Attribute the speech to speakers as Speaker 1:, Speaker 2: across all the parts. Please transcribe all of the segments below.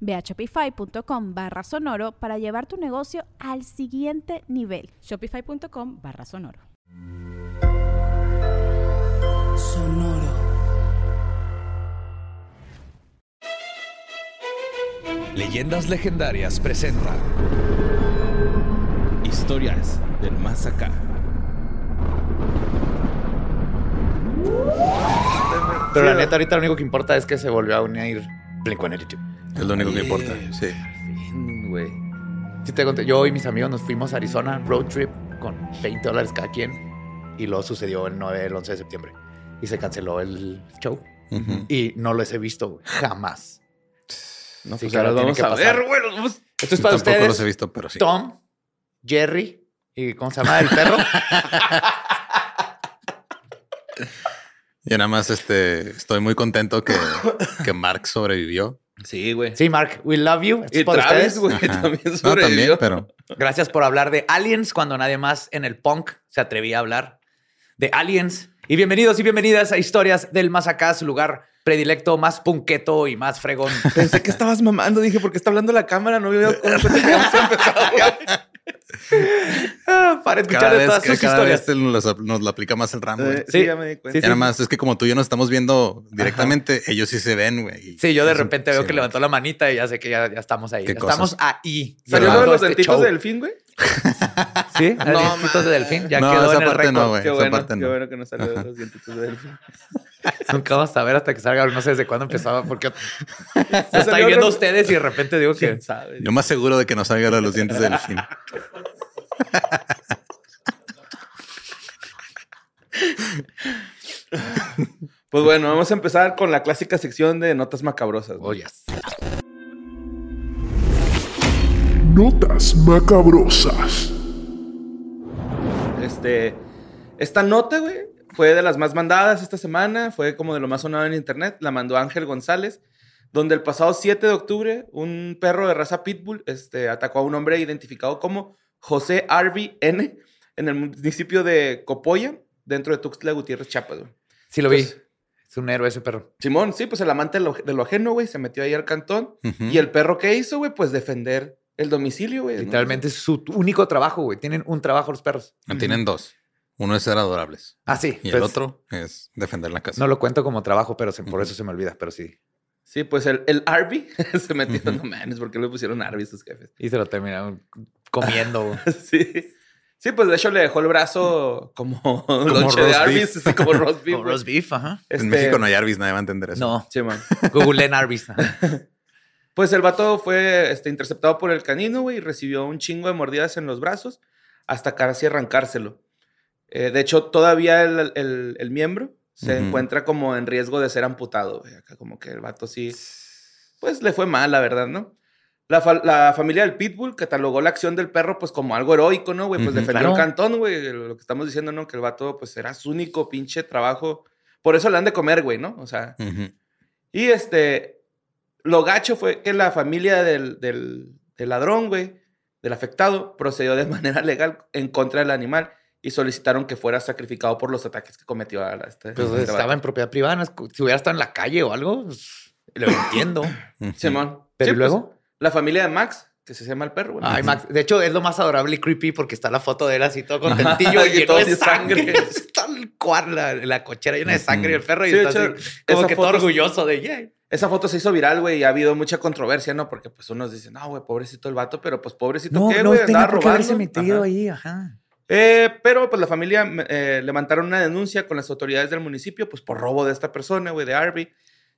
Speaker 1: Ve a shopify.com barra sonoro para llevar tu negocio al siguiente nivel.
Speaker 2: Shopify.com barra sonoro.
Speaker 3: Sonoro.
Speaker 4: Leyendas Legendarias presenta Historias del Más Acá.
Speaker 5: Pero la neta, ahorita lo único que importa es que se volvió a unir Blink-182.
Speaker 6: Es lo único que importa. Sí.
Speaker 5: Fin, güey. Sí te conté, yo y mis amigos nos fuimos a Arizona, road trip, con 20 dólares cada quien. Y luego sucedió el 9, el 11 de septiembre. Y se canceló el show. Y no los he visto jamás.
Speaker 3: No,
Speaker 5: Sí,
Speaker 3: pues ahora vamos
Speaker 5: que
Speaker 3: a
Speaker 5: pasar.
Speaker 3: ver, güey. vamos-
Speaker 5: Esto es para
Speaker 6: Tampoco
Speaker 5: ustedes.
Speaker 6: los he visto, pero sí.
Speaker 5: Tom, Jerry y ¿cómo se llama el perro?
Speaker 6: Yo nada más este, estoy muy contento que, que Mark sobrevivió.
Speaker 3: Sí, güey.
Speaker 5: sí, Mark, we love you. Esto es
Speaker 3: Y
Speaker 5: para
Speaker 3: Travis,
Speaker 5: ustedes.
Speaker 3: güey, también
Speaker 6: No,
Speaker 3: sobrevivió.
Speaker 6: también, pero
Speaker 5: Gracias por hablar de aliens cuando nadie más en el punk se atrevía a hablar de aliens. Y bienvenidos y bienvenidas a Historias del Más Acá, su lugar predilecto, más punqueto y más fregón.
Speaker 3: Pensé que estabas mamando. Dije, ¿por qué está hablando la cámara? No veo cómo empezado.
Speaker 5: Ah, para escuchar
Speaker 6: cada
Speaker 5: de
Speaker 6: vez,
Speaker 5: todas
Speaker 6: que
Speaker 5: sus
Speaker 6: cada
Speaker 5: historias.
Speaker 6: vez nos, nos lo aplica más el ramo.
Speaker 3: Eh,
Speaker 5: Sí.
Speaker 3: Sí, ya me di cuenta.
Speaker 5: Sí,
Speaker 6: nada más es que como tú y yo nos estamos viendo directamente, ellos sí se ven, güey.
Speaker 5: Sí, yo de
Speaker 6: eso-
Speaker 5: repente veo
Speaker 6: sí,
Speaker 5: que levantó la manita y ya sé que ya, ya estamos ahí. Ya estamos ahí.
Speaker 3: ¿Salió lo de los
Speaker 5: este
Speaker 3: dentitos
Speaker 5: show.
Speaker 3: de delfín, güey?
Speaker 5: Sí,
Speaker 3: No,
Speaker 5: dientitos de delfín. Ya
Speaker 6: No,
Speaker 5: quedó
Speaker 6: esa
Speaker 5: en el
Speaker 6: parte no, güey.
Speaker 3: Qué bueno,
Speaker 6: parte
Speaker 3: qué
Speaker 6: no.
Speaker 3: bueno que no salió de los dientitos de delfín.
Speaker 5: Nunca vamos a ver hasta que salga. No sé desde cuándo empezaba, porque se está viendo
Speaker 3: otro-
Speaker 5: ustedes y de repente digo que
Speaker 3: ¿Quién sabe?
Speaker 6: Yo más seguro de que nos salga de los dientes del fin.
Speaker 3: Pues bueno, vamos a empezar con la clásica sección de notas macabrosas.
Speaker 5: Oh, yes.
Speaker 7: Notas macabrosas.
Speaker 3: Este, esta nota, güey, fue de las más mandadas esta semana, fue como de lo más sonado en internet, la mandó Ángel González, donde el pasado 7 de octubre un perro de raza pitbull este, atacó a un hombre identificado como José Arby N en el municipio de Copoya, dentro de Tuxtla Gutiérrez, Chiapas, güey.
Speaker 5: Sí lo vi. Es un héroe ese perro.
Speaker 3: Simón, sí, pues el amante de lo, de lo ajeno, güey, se metió ahí al cantón. Y el perro que hizo, güey, pues defender el domicilio, güey. ¿no?
Speaker 5: Literalmente es su único trabajo, güey. Tienen un trabajo los perros.
Speaker 6: No, Tienen dos. Uno es ser adorables.
Speaker 5: Ah, sí.
Speaker 6: Y el
Speaker 5: Pues,
Speaker 6: otro es defender la casa.
Speaker 5: No lo cuento como trabajo, pero se- por eso se me olvida, pero sí.
Speaker 3: Sí, pues el, el Arby se metió,
Speaker 6: Ujú.
Speaker 3: no mames, porque le pusieron Arby sus jefes.
Speaker 5: Y se lo terminaron comiendo.
Speaker 3: Sí. Sí, pues de hecho le dejó el brazo como, lonche de Arby's, así como roast beef.
Speaker 5: Como roast beef, ajá.
Speaker 6: En
Speaker 3: Este,
Speaker 6: México no hay Arby's, nadie va a entender eso.
Speaker 5: No.
Speaker 3: Sí, man.
Speaker 5: Google en Arby's. ajá.
Speaker 3: Pues el vato fue este, interceptado por el canino, güey, y recibió un chingo de mordidas en los brazos hasta casi arrancárselo. Eh, de hecho, todavía el, el- el miembro se encuentra como en riesgo de ser amputado, güey. Acá como que el vato sí, pues le fue mal, la verdad, ¿no? La, fa- la familia del Pitbull catalogó la acción del perro pues como algo heroico, ¿no, güey? Pues
Speaker 6: Ujú.
Speaker 3: defendió
Speaker 5: Claro.
Speaker 3: el cantón, güey. Lo que estamos diciendo, ¿no? Que el vato pues era su único pinche trabajo. Por eso le han de comer, güey, ¿no? O sea... Y este, lo gacho fue que la familia del, del, del ladrón, güey, del afectado, procedió de manera legal en contra del animal y solicitaron que fuera sacrificado por los ataques que cometió a la- este,
Speaker 5: Pues
Speaker 3: este
Speaker 5: estaba
Speaker 3: vato.
Speaker 5: en propiedad privada. Si hubiera estado en la calle o algo, pues, lo entiendo.
Speaker 3: Simón.
Speaker 5: Pero
Speaker 3: Sí,
Speaker 5: ¿y luego?
Speaker 3: pues, la familia de Max, que se llama el perro, güey.
Speaker 5: Ay, Max. De hecho, es lo más adorable y creepy porque está la foto de él así todo contentillo
Speaker 3: Y
Speaker 5: lleno
Speaker 3: todo
Speaker 5: de sangre.
Speaker 3: sangre.
Speaker 5: está el cuar, la, la cochera llena de sangre y el perro y
Speaker 3: Sí,
Speaker 5: está
Speaker 3: hecho,
Speaker 5: así, como que todo orgulloso de yeah.
Speaker 3: Esa foto se hizo viral, güey, y ha habido mucha controversia, ¿no? Porque pues unos dicen, no, güey, pobrecito el vato, pero pues pobrecito
Speaker 5: No,
Speaker 3: qué,
Speaker 5: no
Speaker 3: güey,
Speaker 5: tenía
Speaker 3: andaba
Speaker 5: por qué haberse
Speaker 3: robando.
Speaker 5: metido
Speaker 3: Ajá.
Speaker 5: ahí, ajá.
Speaker 3: Eh, pero pues la familia eh, levantaron una denuncia con las autoridades del municipio pues por robo de esta persona, güey, de Arby.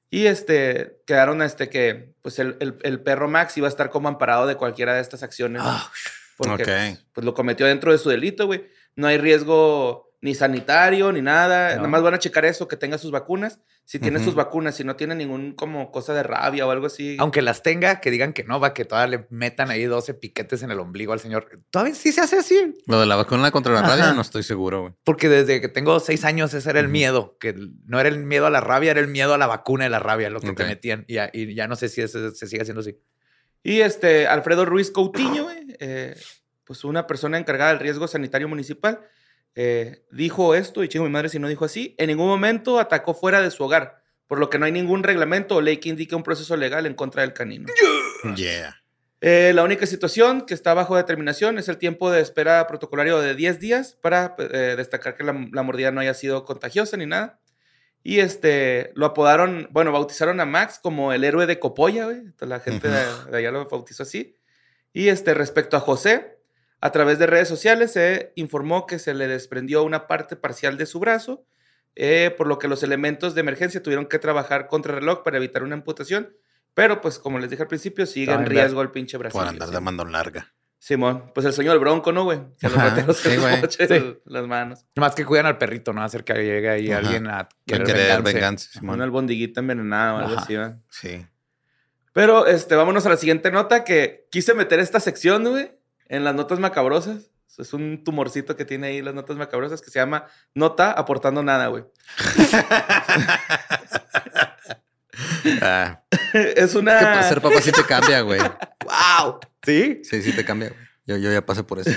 Speaker 3: Y este, quedaron este que pues el, el- el perro Max iba a estar como amparado de cualquiera de estas acciones. ¿no?
Speaker 5: Ah,
Speaker 3: Porque
Speaker 6: Ok.
Speaker 3: pues, pues, lo cometió dentro de su delito, güey. No hay riesgo ni sanitario ni nada.
Speaker 5: No.
Speaker 3: Nada más van a checar eso, que tenga sus vacunas. Si tiene sus vacunas, si no tiene ningún como cosa de rabia o algo así.
Speaker 5: Aunque las tenga, que digan que no, va, que todavía le metan ahí 12 piquetes en el ombligo al señor. Todavía sí se hace así.
Speaker 6: Lo de la vacuna contra la
Speaker 5: Ajá.
Speaker 6: rabia no estoy seguro, güey.
Speaker 5: Porque desde que tengo seis años ese era el miedo, que no era el miedo a la rabia, era el miedo a la vacuna de la rabia, lo que te metían. Y ya, y ya no sé si ese- se sigue haciendo así.
Speaker 3: Y este, Alfredo Ruiz Coutinho, güey, eh, pues una persona encargada del riesgo sanitario municipal, eh, dijo esto, y chingo mi madre si no dijo así, en ningún momento atacó fuera de su hogar, por lo que no hay ningún reglamento o ley que indique un proceso legal en contra del canino.
Speaker 6: Yeah.
Speaker 3: Eh, la única situación que está bajo determinación es el tiempo de espera protocolario de 10 días para eh, destacar que la, la mordida no haya sido contagiosa ni nada. Y este, lo apodaron, bueno, bautizaron a Max como el héroe de Copolla, güey. Entonces, La gente de, de allá lo bautizó así. Y este, respecto a José, a través de redes sociales se informó que se le desprendió una parte parcial de su brazo, eh, por lo que los elementos de emergencia tuvieron que trabajar contra reloj para evitar una amputación. Pero, pues, como les dije al principio, sigue en riesgo el pinche brazo.
Speaker 6: Por andar de mandón larga.
Speaker 3: Simón, pues el sueño del bronco, ¿no, güey? Que los
Speaker 6: Ajá, sí, güey.
Speaker 3: las manos.
Speaker 5: Más que cuidan al perrito, ¿no? Hacer que llegue ahí
Speaker 6: Ajá.
Speaker 5: alguien a
Speaker 6: A
Speaker 5: querer,
Speaker 6: querer
Speaker 5: vengarse.
Speaker 6: venganza,
Speaker 3: Una
Speaker 6: Simón.
Speaker 3: albondiguita envenenada o algo
Speaker 5: Ajá.
Speaker 3: así, ¿va?
Speaker 6: Sí.
Speaker 3: Pero, este, vámonos a la siguiente nota que quise meter esta sección, güey, en las notas macabrosas. Es un tumorcito que tiene ahí las notas macabrosas que se llama Nota aportando nada, güey.
Speaker 6: Ah,
Speaker 3: es
Speaker 6: que
Speaker 3: una...
Speaker 6: para ser papá sí te cambia, güey.
Speaker 5: ¡Wow! ¿Sí?
Speaker 6: Sí, sí te cambia. Yo, yo ya pasé por eso.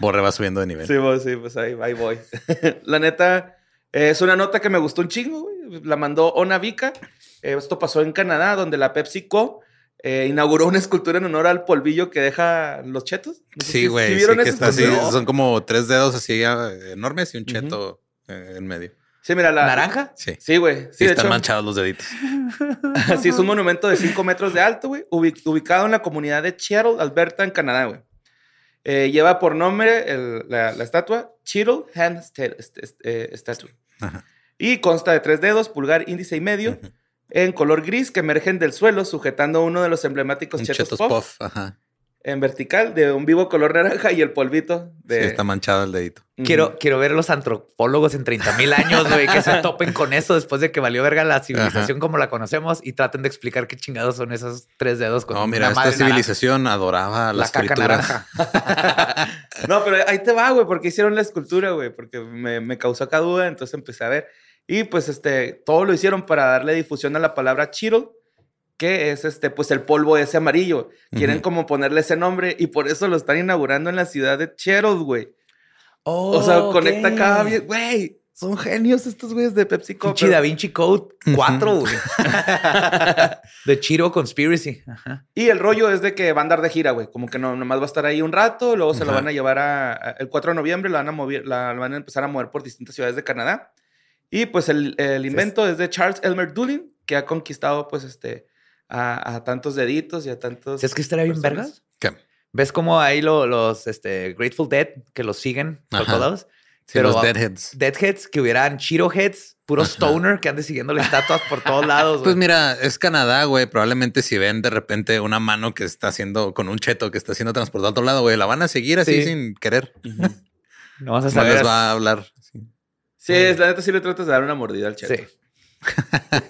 Speaker 6: Borre va subiendo de nivel.
Speaker 3: Sí, pues, sí, pues ahí, ahí voy. la neta, eh, es una nota que me gustó un chingo, güey. La mandó Ona Vika. Eh, esto pasó en Canadá, donde la PepsiCo eh, inauguró una escultura en honor al polvillo que deja los chetos. No sé si-
Speaker 6: Sí,
Speaker 3: si
Speaker 6: güey. Sí, que está así. Son como tres dedos así ah, enormes y un cheto eh, en medio.
Speaker 3: Sí, mira, la...
Speaker 5: ¿Naranja?
Speaker 6: Sí.
Speaker 3: Sí, güey. Sí,
Speaker 6: Sí,
Speaker 3: de
Speaker 6: están
Speaker 3: hecho,
Speaker 6: manchados los deditos.
Speaker 3: sí, es un monumento de 5 metros de alto, güey, ubi- ubicado en la comunidad de Cheadle, Alberta, en Canadá, güey. Eh, lleva por nombre el- la, la estatua Cheadle Hand Statue.
Speaker 6: Ajá.
Speaker 3: Y consta de tres dedos, pulgar, índice y medio. En color gris que emergen del suelo, sujetando uno de los emblemáticos
Speaker 6: Un
Speaker 3: chetos,
Speaker 6: chetos
Speaker 3: puff,
Speaker 6: puff. Ajá.
Speaker 3: en vertical, de un vivo color naranja y el polvito
Speaker 6: Sí,
Speaker 3: de...
Speaker 6: está manchado el dedito.
Speaker 5: Quiero, quiero ver a los antropólogos en 30 mil años, güey, que se topen con eso después de que valió verga la civilización como la conocemos y traten de explicar qué chingados son esos tres dedos con
Speaker 6: No, mira,
Speaker 5: una
Speaker 6: esta
Speaker 5: madre naranja.
Speaker 6: civilización adoraba
Speaker 5: La
Speaker 6: las
Speaker 5: caca
Speaker 6: frituras.
Speaker 5: naranja.
Speaker 3: No, pero ahí te va, güey, porque hicieron la escultura, güey, porque me, me causó acá duda, entonces empecé a ver. Y pues, este, todo lo hicieron para darle difusión a la palabra Cheetle, que es, este, pues, el polvo ese amarillo. Quieren
Speaker 6: Ujú.
Speaker 3: como ponerle ese nombre y por eso lo están inaugurando en la ciudad de Cheadle, güey.
Speaker 5: Oh,
Speaker 3: O sea,
Speaker 5: ok.
Speaker 3: conecta acá bien, güey. Son genios estos güeyes de PepsiCo. Pero-
Speaker 5: Da Vinci Code 4, güey. The Chiro Conspiracy. Ajá.
Speaker 3: Y el rollo es de que va a andar de gira, güey. Como que no, nomás va a estar ahí un rato, luego se lo van a llevar a, a- El 4 de noviembre la van a mover, la, la van a empezar a mover por distintas ciudades de Canadá. Y pues el, el invento es de Charles Elmer Doolin, que ha conquistado, pues, este, a, a tantos deditos y a tantos.
Speaker 5: ¿Sabes qué estaría bien vergas?
Speaker 6: ¿Qué?
Speaker 5: ¿Ves cómo ahí lo- los este, Grateful Dead que los siguen por
Speaker 6: Ajá.
Speaker 5: todos lados?
Speaker 6: Sí, los deadheads.
Speaker 5: Deadheads que hubieran Chiro Heads, puro stoner que ande siguiendo las estatuas por todos lados.
Speaker 6: Pues mira, es Canadá, güey. Probablemente si ven de repente una mano que está haciendo con un cheto que está siendo transportado a otro lado, güey, la van a seguir así
Speaker 5: Sí.
Speaker 6: sin querer.
Speaker 5: no vas a
Speaker 6: No
Speaker 5: saber.
Speaker 6: les va a hablar. Sí.
Speaker 3: Es, la neta sí le tratas de dar una mordida al cheto.
Speaker 5: Sí.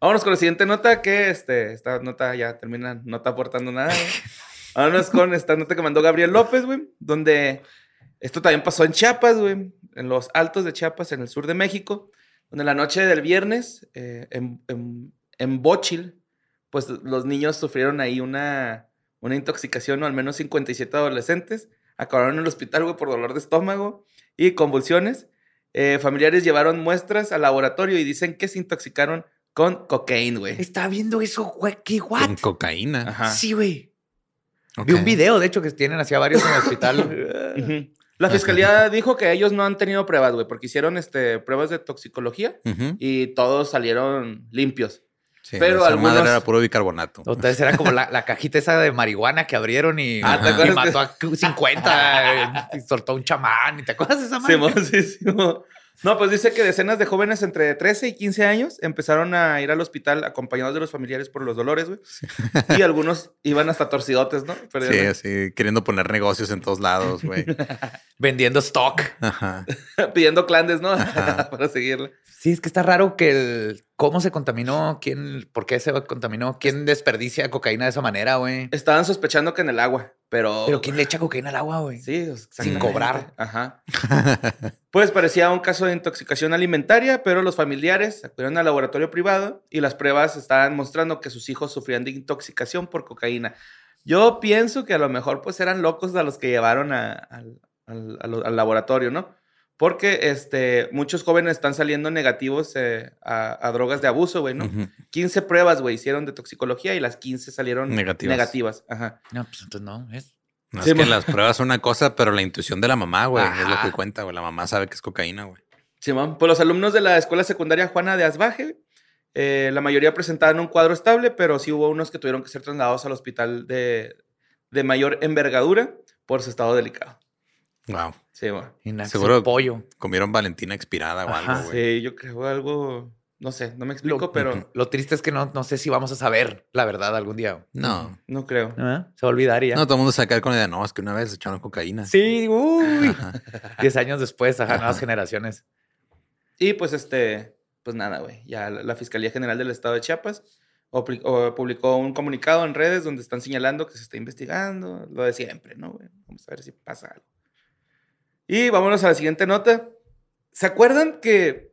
Speaker 3: Vámonos con la siguiente nota, que este, esta nota ya termina, no está aportando nada. güey. Vámonos con esta nota que mandó Gabriel López, güey, donde esto también pasó en Chiapas, güey, en los altos de Chiapas, en el sur de México, donde la noche del viernes, eh, en, en, en Bochil, pues los niños sufrieron ahí una, una intoxicación, o al menos 57 adolescentes, acabaron en el hospital, güey, por dolor de estómago y convulsiones. Eh, familiares llevaron muestras al laboratorio y dicen que se intoxicaron con cocaína, güey.
Speaker 5: Está viendo eso, güey. ¿Qué
Speaker 6: Con
Speaker 5: what?
Speaker 6: cocaína.
Speaker 3: Ajá.
Speaker 5: Sí, güey. Vi un video, de hecho, que tienen hacia varios en el hospital.
Speaker 3: La fiscalía dijo que ellos no han tenido pruebas, güey, porque hicieron este, pruebas de toxicología y todos salieron limpios.
Speaker 6: Sí,
Speaker 3: Pero
Speaker 6: esa
Speaker 3: algunos-
Speaker 6: madre era puro bicarbonato.
Speaker 5: Entonces era como la, la cajita esa de marihuana que abrieron y,
Speaker 3: Ah, ¿te
Speaker 5: y
Speaker 3: acuerdas
Speaker 5: mató a 50 y soltó un chamán. ¿Y te acuerdas de esa madre?
Speaker 3: Simón, sí, Simón. No, pues dice que decenas de jóvenes entre 13 y 15 años empezaron a ir al hospital acompañados de los familiares por los dolores, güey. Y algunos iban hasta torcidotes, ¿no? Pero
Speaker 6: Sí, así, queriendo poner negocios en todos lados, güey.
Speaker 5: Vendiendo stock.
Speaker 6: Ajá.
Speaker 3: pidiendo clandes, ¿no?
Speaker 6: Ajá.
Speaker 3: Para seguirle.
Speaker 5: Sí, es que está raro que el cómo se contaminó, quién, por qué se contaminó, quién desperdicia cocaína de esa manera, güey.
Speaker 3: Estaban sospechando que en el agua, pero...
Speaker 5: Pero quién le echa cocaína al agua, güey.
Speaker 3: Sí,
Speaker 5: Sin cobrar.
Speaker 3: Ajá. Pues parecía un caso de intoxicación alimentaria, pero los familiares acudieron al laboratorio privado y las pruebas estaban mostrando que sus hijos sufrían de intoxicación por cocaína. Yo pienso que a lo mejor pues eran locos a los que llevaron a- al, al- al- al laboratorio, ¿no? Porque este, muchos jóvenes están saliendo negativos eh, a, a drogas de abuso, güey, ¿no?
Speaker 6: Ujú.
Speaker 3: 15 pruebas, güey, hicieron de toxicología y las 15 salieron
Speaker 6: Negativas.
Speaker 3: negativas. Ajá.
Speaker 5: No, pues entonces no. Es...
Speaker 6: No,
Speaker 3: Sí,
Speaker 6: es que las pruebas son una cosa, pero la intuición de la mamá, güey, es lo que cuenta, güey. La mamá sabe que es cocaína, güey.
Speaker 3: Simón, pues los alumnos de la escuela secundaria Juana de Asbaje, eh, la mayoría presentaban un cuadro estable, pero sí hubo unos que tuvieron que ser trasladados al hospital de, de mayor envergadura por su estado delicado.
Speaker 6: Wow.
Speaker 3: Sí, bueno.
Speaker 5: Y nace
Speaker 6: Seguro-
Speaker 5: pollo.
Speaker 6: Comieron Valentina expirada o
Speaker 5: Ajá.
Speaker 6: algo, güey.
Speaker 3: Sí, yo creo algo, no sé, no me explico,
Speaker 5: Lo-
Speaker 3: pero
Speaker 5: Lo triste es que no, no sé si vamos a saber la verdad algún día.
Speaker 6: No.
Speaker 3: no creo.
Speaker 5: ¿Ah? Se va a olvidar y ya.
Speaker 6: No, todo el mundo se va a con la idea, no, es que una vez echaron cocaína.
Speaker 5: Sí, uy. Diez años después, ajá, nuevas generaciones.
Speaker 3: Y pues este, pues nada, güey, ya la, la Fiscalía General del Estado de Chiapas o- publicó un comunicado en redes donde están señalando que se está investigando, lo de siempre, ¿no, güey? Vamos a ver si pasa algo. Y vámonos a la siguiente nota. ¿Se acuerdan que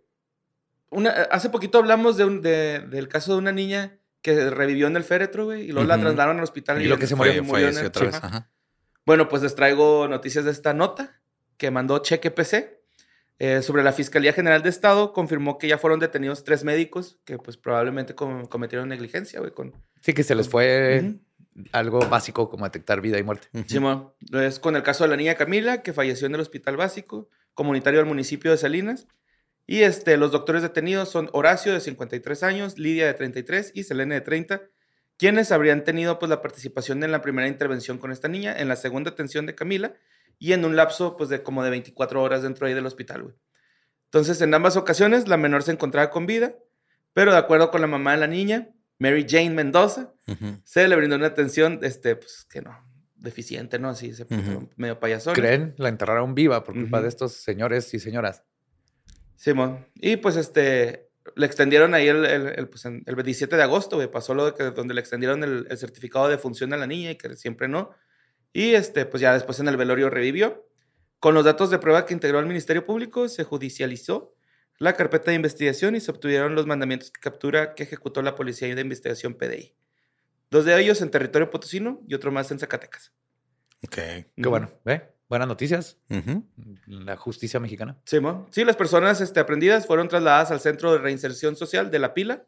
Speaker 3: una, hace poquito hablamos de un, de- del caso de una niña que revivió en el féretro, güey, y luego la trasladaron al hospital
Speaker 5: Y lo que se murió,
Speaker 6: Fue,
Speaker 3: murió en el-
Speaker 6: otra vez.
Speaker 3: Ajá.
Speaker 6: Ajá.
Speaker 3: bueno, pues les traigo noticias de esta nota que mandó Cheque PC. eh, sobre la Fiscalía General de Estado confirmó que ya fueron detenidos tres médicos que pues probablemente com- cometieron negligencia, güey, con...
Speaker 5: Sí, que se les fue. Algo básico como detectar vida y muerte.
Speaker 3: Simón, es con el caso de la niña Camila, que falleció en el hospital básico comunitario del municipio de Salinas. Y este, los doctores detenidos son Horacio, de 53 años, Lidia, de 33 y Selene, de 30, quienes habrían tenido pues, la participación en la primera intervención con esta niña, en la segunda atención de Camila y en un lapso pues, de como de 24 horas dentro ahí del hospital. güey. Entonces, en ambas ocasiones, la menor se encontraba con vida, pero de acuerdo con la mamá de la niña, Mary Jane Mendoza,
Speaker 6: Ujú.
Speaker 3: se le brindó una atención, este, pues, que no, deficiente, ¿no? Así, se puso
Speaker 6: Ujú.
Speaker 3: medio payasón.
Speaker 5: ¿Creen? La enterraron viva por culpa de estos señores y señoras.
Speaker 3: Simón. Y pues, este, le extendieron ahí el, el, el, pues, el 27 de agosto, güey, pasó lo de que, donde le extendieron el, el certificado de función a la niña y que siempre no. Y, este, pues, ya después en el velorio revivió. Con los datos de prueba que integró el Ministerio Público, se judicializó la carpeta de investigación y se obtuvieron los mandamientos de captura que ejecutó la Policía de Investigación PDI. Dos de ellos en territorio potosino y otro más en Zacatecas.
Speaker 6: Ok.
Speaker 5: Qué bueno, ¿ve? Buenas noticias. La justicia mexicana.
Speaker 3: Simón. Sí, las personas este, aprendidas fueron trasladadas al Centro de Reinserción Social de La Pila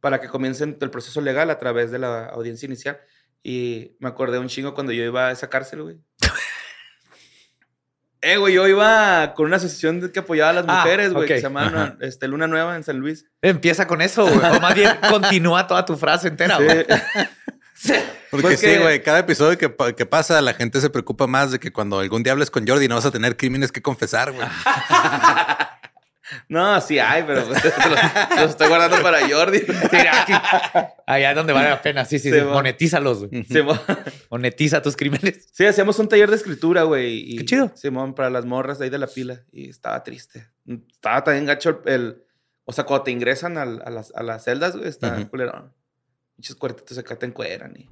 Speaker 3: para que comiencen el proceso legal a través de la audiencia inicial. Y me acordé un chingo cuando yo iba a esa cárcel, güey. Eh, güey, yo iba con una asociación que apoyaba a las
Speaker 5: Ah,
Speaker 3: mujeres, güey, que se llama
Speaker 6: Ajá.
Speaker 3: este, Luna Nueva en San Luis.
Speaker 5: Empieza con eso, güey. O más bien continúa toda tu frase entera, güey.
Speaker 3: Sí.
Speaker 6: Porque
Speaker 3: Pues
Speaker 6: sí,
Speaker 3: que-
Speaker 6: güey, cada episodio que, que pasa, la gente se preocupa más de que cuando algún día hables con Jordi no vas a tener crímenes que confesar, güey.
Speaker 3: No, sí hay, pero pues, los, los estoy guardando para Jordi.
Speaker 5: Sí, aquí. Allá es donde vale la pena. Sí, sí, sí.
Speaker 3: Sí.
Speaker 5: Monetízalos, güey. Monetiza tus crímenes.
Speaker 3: Sí, hacíamos un taller de escritura, güey.
Speaker 5: Qué chido.
Speaker 3: Simón, para las morras de ahí de la pila. Y estaba triste. Estaba también gacho el... el- o sea, cuando te ingresan a, las, a las celdas, güey, está
Speaker 6: Ujú.
Speaker 3: culerón. Muchos cuartitos acá te encueran y...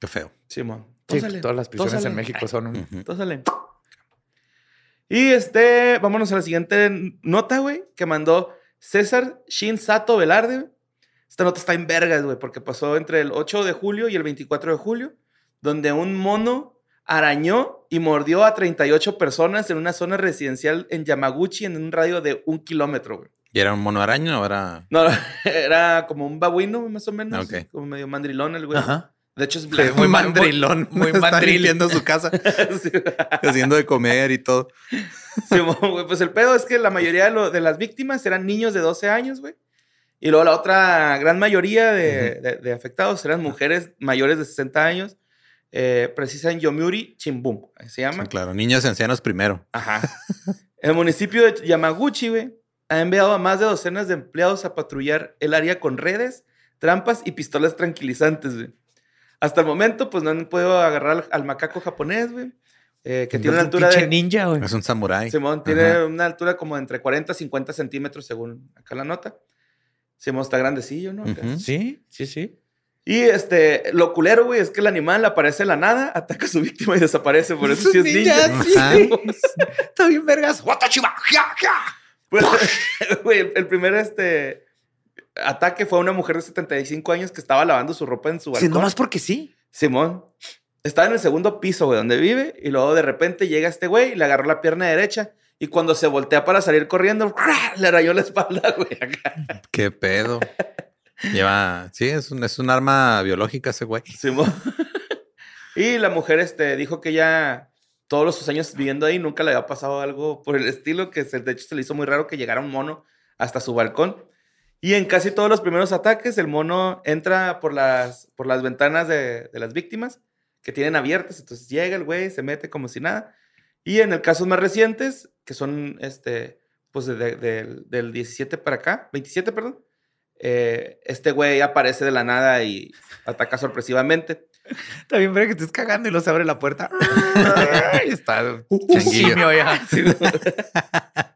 Speaker 6: Qué feo.
Speaker 3: Simón.
Speaker 5: Sí,
Speaker 3: tósale,
Speaker 5: todas las prisiones
Speaker 3: tósale.
Speaker 5: en México son un...
Speaker 6: Ujú.
Speaker 3: Tósale. Y este, vámonos a la siguiente nota, güey, que mandó César Shin Sato Velarde. Esta nota está en vergas, güey, porque pasó entre el 8 de julio y el 24 de julio, donde un mono arañó y mordió a 38 personas en una zona residencial en Yamaguchi en un radio de un kilómetro, güey.
Speaker 6: ¿Y era un mono araña o era...?
Speaker 3: No, era como un babuino, más o menos. Como medio mandrilón el güey.
Speaker 5: Ajá.
Speaker 3: De hecho, es
Speaker 5: Sí, muy
Speaker 6: Ma-
Speaker 5: mandrilón, muy
Speaker 6: Está
Speaker 5: mandril.
Speaker 6: limpiando su casa,
Speaker 3: Sí.
Speaker 6: haciendo de comer y todo.
Speaker 3: Pues el pedo es que la mayoría de, lo- de las víctimas eran niños de 12 años, güey. Y luego la otra gran mayoría de, de- de afectados eran mujeres mayores de 60 años. Eh, precisa en Yomiuri Chimbum, así se llama.
Speaker 6: Claro, niños y ancianos primero.
Speaker 3: Ajá. El municipio de Yamaguchi, güey, ha enviado a más de docenas de empleados a patrullar el área con redes, trampas y pistolas tranquilizantes, güey. Hasta el momento, pues no han podido agarrar al, al macaco japonés, güey, eh, que tiene una
Speaker 5: Un
Speaker 3: altura de...
Speaker 5: ninja, güey.
Speaker 6: Es un samurái.
Speaker 3: Simón tiene
Speaker 6: Ajá.
Speaker 3: una altura como entre 40 y 50 centímetros, según acá la nota. Simón está grandecillo, ¿no? Acá.
Speaker 6: Ujú.
Speaker 5: Sí, sí, sí.
Speaker 3: Y este, lo culero, güey, es que el animal aparece de la nada, ataca a su víctima y desaparece. Por eso sí es ninja.
Speaker 6: Ajá.
Speaker 5: Está bien, vergas.
Speaker 3: Pues, güey, el- el primer este, ataque fue a una mujer de 75 años que estaba lavando su ropa en su
Speaker 5: Sí,
Speaker 3: balcón.
Speaker 5: nomás porque sí.
Speaker 3: Simón. Estaba en el segundo piso, güey, donde vive. Y luego de repente llega este güey y le agarró la pierna derecha. Y cuando se voltea para salir corriendo, le rayó la espalda, güey. acá.
Speaker 6: Qué pedo. Lleva. Sí, es un, es un arma biológica ese güey.
Speaker 3: Simón. y la mujer este, dijo que ya todos los sus años viviendo ahí nunca le había pasado algo por el estilo, que se- de hecho se le hizo muy raro que llegara un mono hasta su balcón. Y en casi todos los primeros ataques, el mono entra por las, por las ventanas de, de las víctimas que tienen abiertas. Entonces llega el güey, se mete como si nada. Y en el casos más recientes, que son este, pues de- de- del- del 17 para acá, 27, perdón, eh, este güey aparece de la nada y ataca sorpresivamente.
Speaker 5: Bien, verga, que estés cagando y se abre la puerta. y está un
Speaker 6: Changuillo.
Speaker 5: simio ya.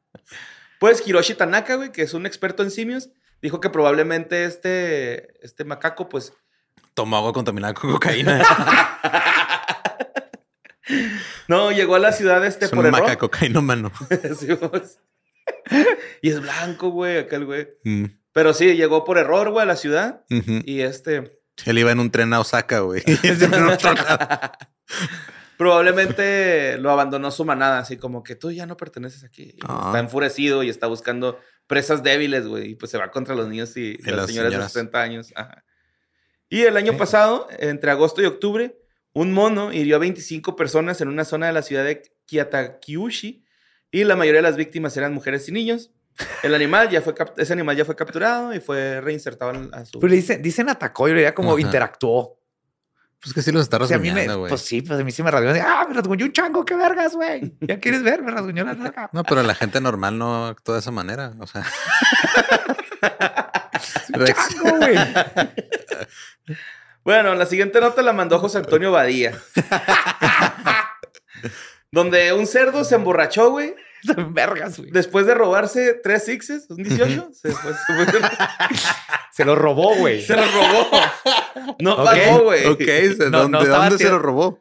Speaker 3: Pues Hiroshi Tanaka, güey, que es un experto en simios, dijo que probablemente este, este macaco, pues,
Speaker 6: Tomó agua contaminada con cocaína.
Speaker 3: no, llegó a la ciudad este
Speaker 6: es
Speaker 3: por
Speaker 6: un
Speaker 3: error.
Speaker 6: macacocaíno, mano.
Speaker 3: Sí, pues. y es blanco, güey, aquel güey.
Speaker 6: Mm,
Speaker 3: Pero sí, llegó por error, güey, a la ciudad. Y este,
Speaker 6: Él iba en un tren a Osaka, güey. Y
Speaker 3: probablemente lo abandonó su manada, así como que tú ya no perteneces aquí. Y
Speaker 6: Ah.
Speaker 3: Está enfurecido y está buscando presas débiles, güey. Y pues se va contra los niños y, las,
Speaker 6: las
Speaker 3: señoras, de 60 años. Ajá. Y el año pasado, entre agosto y octubre, un mono hirió a 25 personas en una zona de la ciudad de Kiyatakyushi y la mayoría de las víctimas eran mujeres y niños. El animal ya fue ese animal ya fue capturado y fue reinsertado en- a su
Speaker 5: Pero dicen, dicen atacó y le como
Speaker 6: Ajá.
Speaker 5: interactuó.
Speaker 6: Pues que sí los está rasguñando, güey.
Speaker 5: pues sí, pues a mí sí me rasguñó. Ah, me rasguñó un chango, qué vergas, güey. ¿Ya quieres ver? Me rasguñó la nalga.
Speaker 6: No, pero la gente normal no actúa de esa manera. O sea.
Speaker 5: Chango, güey.
Speaker 3: Bueno, la siguiente nota la mandó José Antonio Badía. donde un cerdo se emborrachó, güey,
Speaker 5: vergas, güey.
Speaker 3: después de robarse tres sixes, un 18. se, fue- se fue-
Speaker 5: Se lo robó, güey.
Speaker 3: se lo robó. No
Speaker 5: Ok,
Speaker 3: pagó, güey.
Speaker 6: ok, ¿de
Speaker 5: No,
Speaker 6: dónde,
Speaker 5: no
Speaker 6: dónde se lo robó?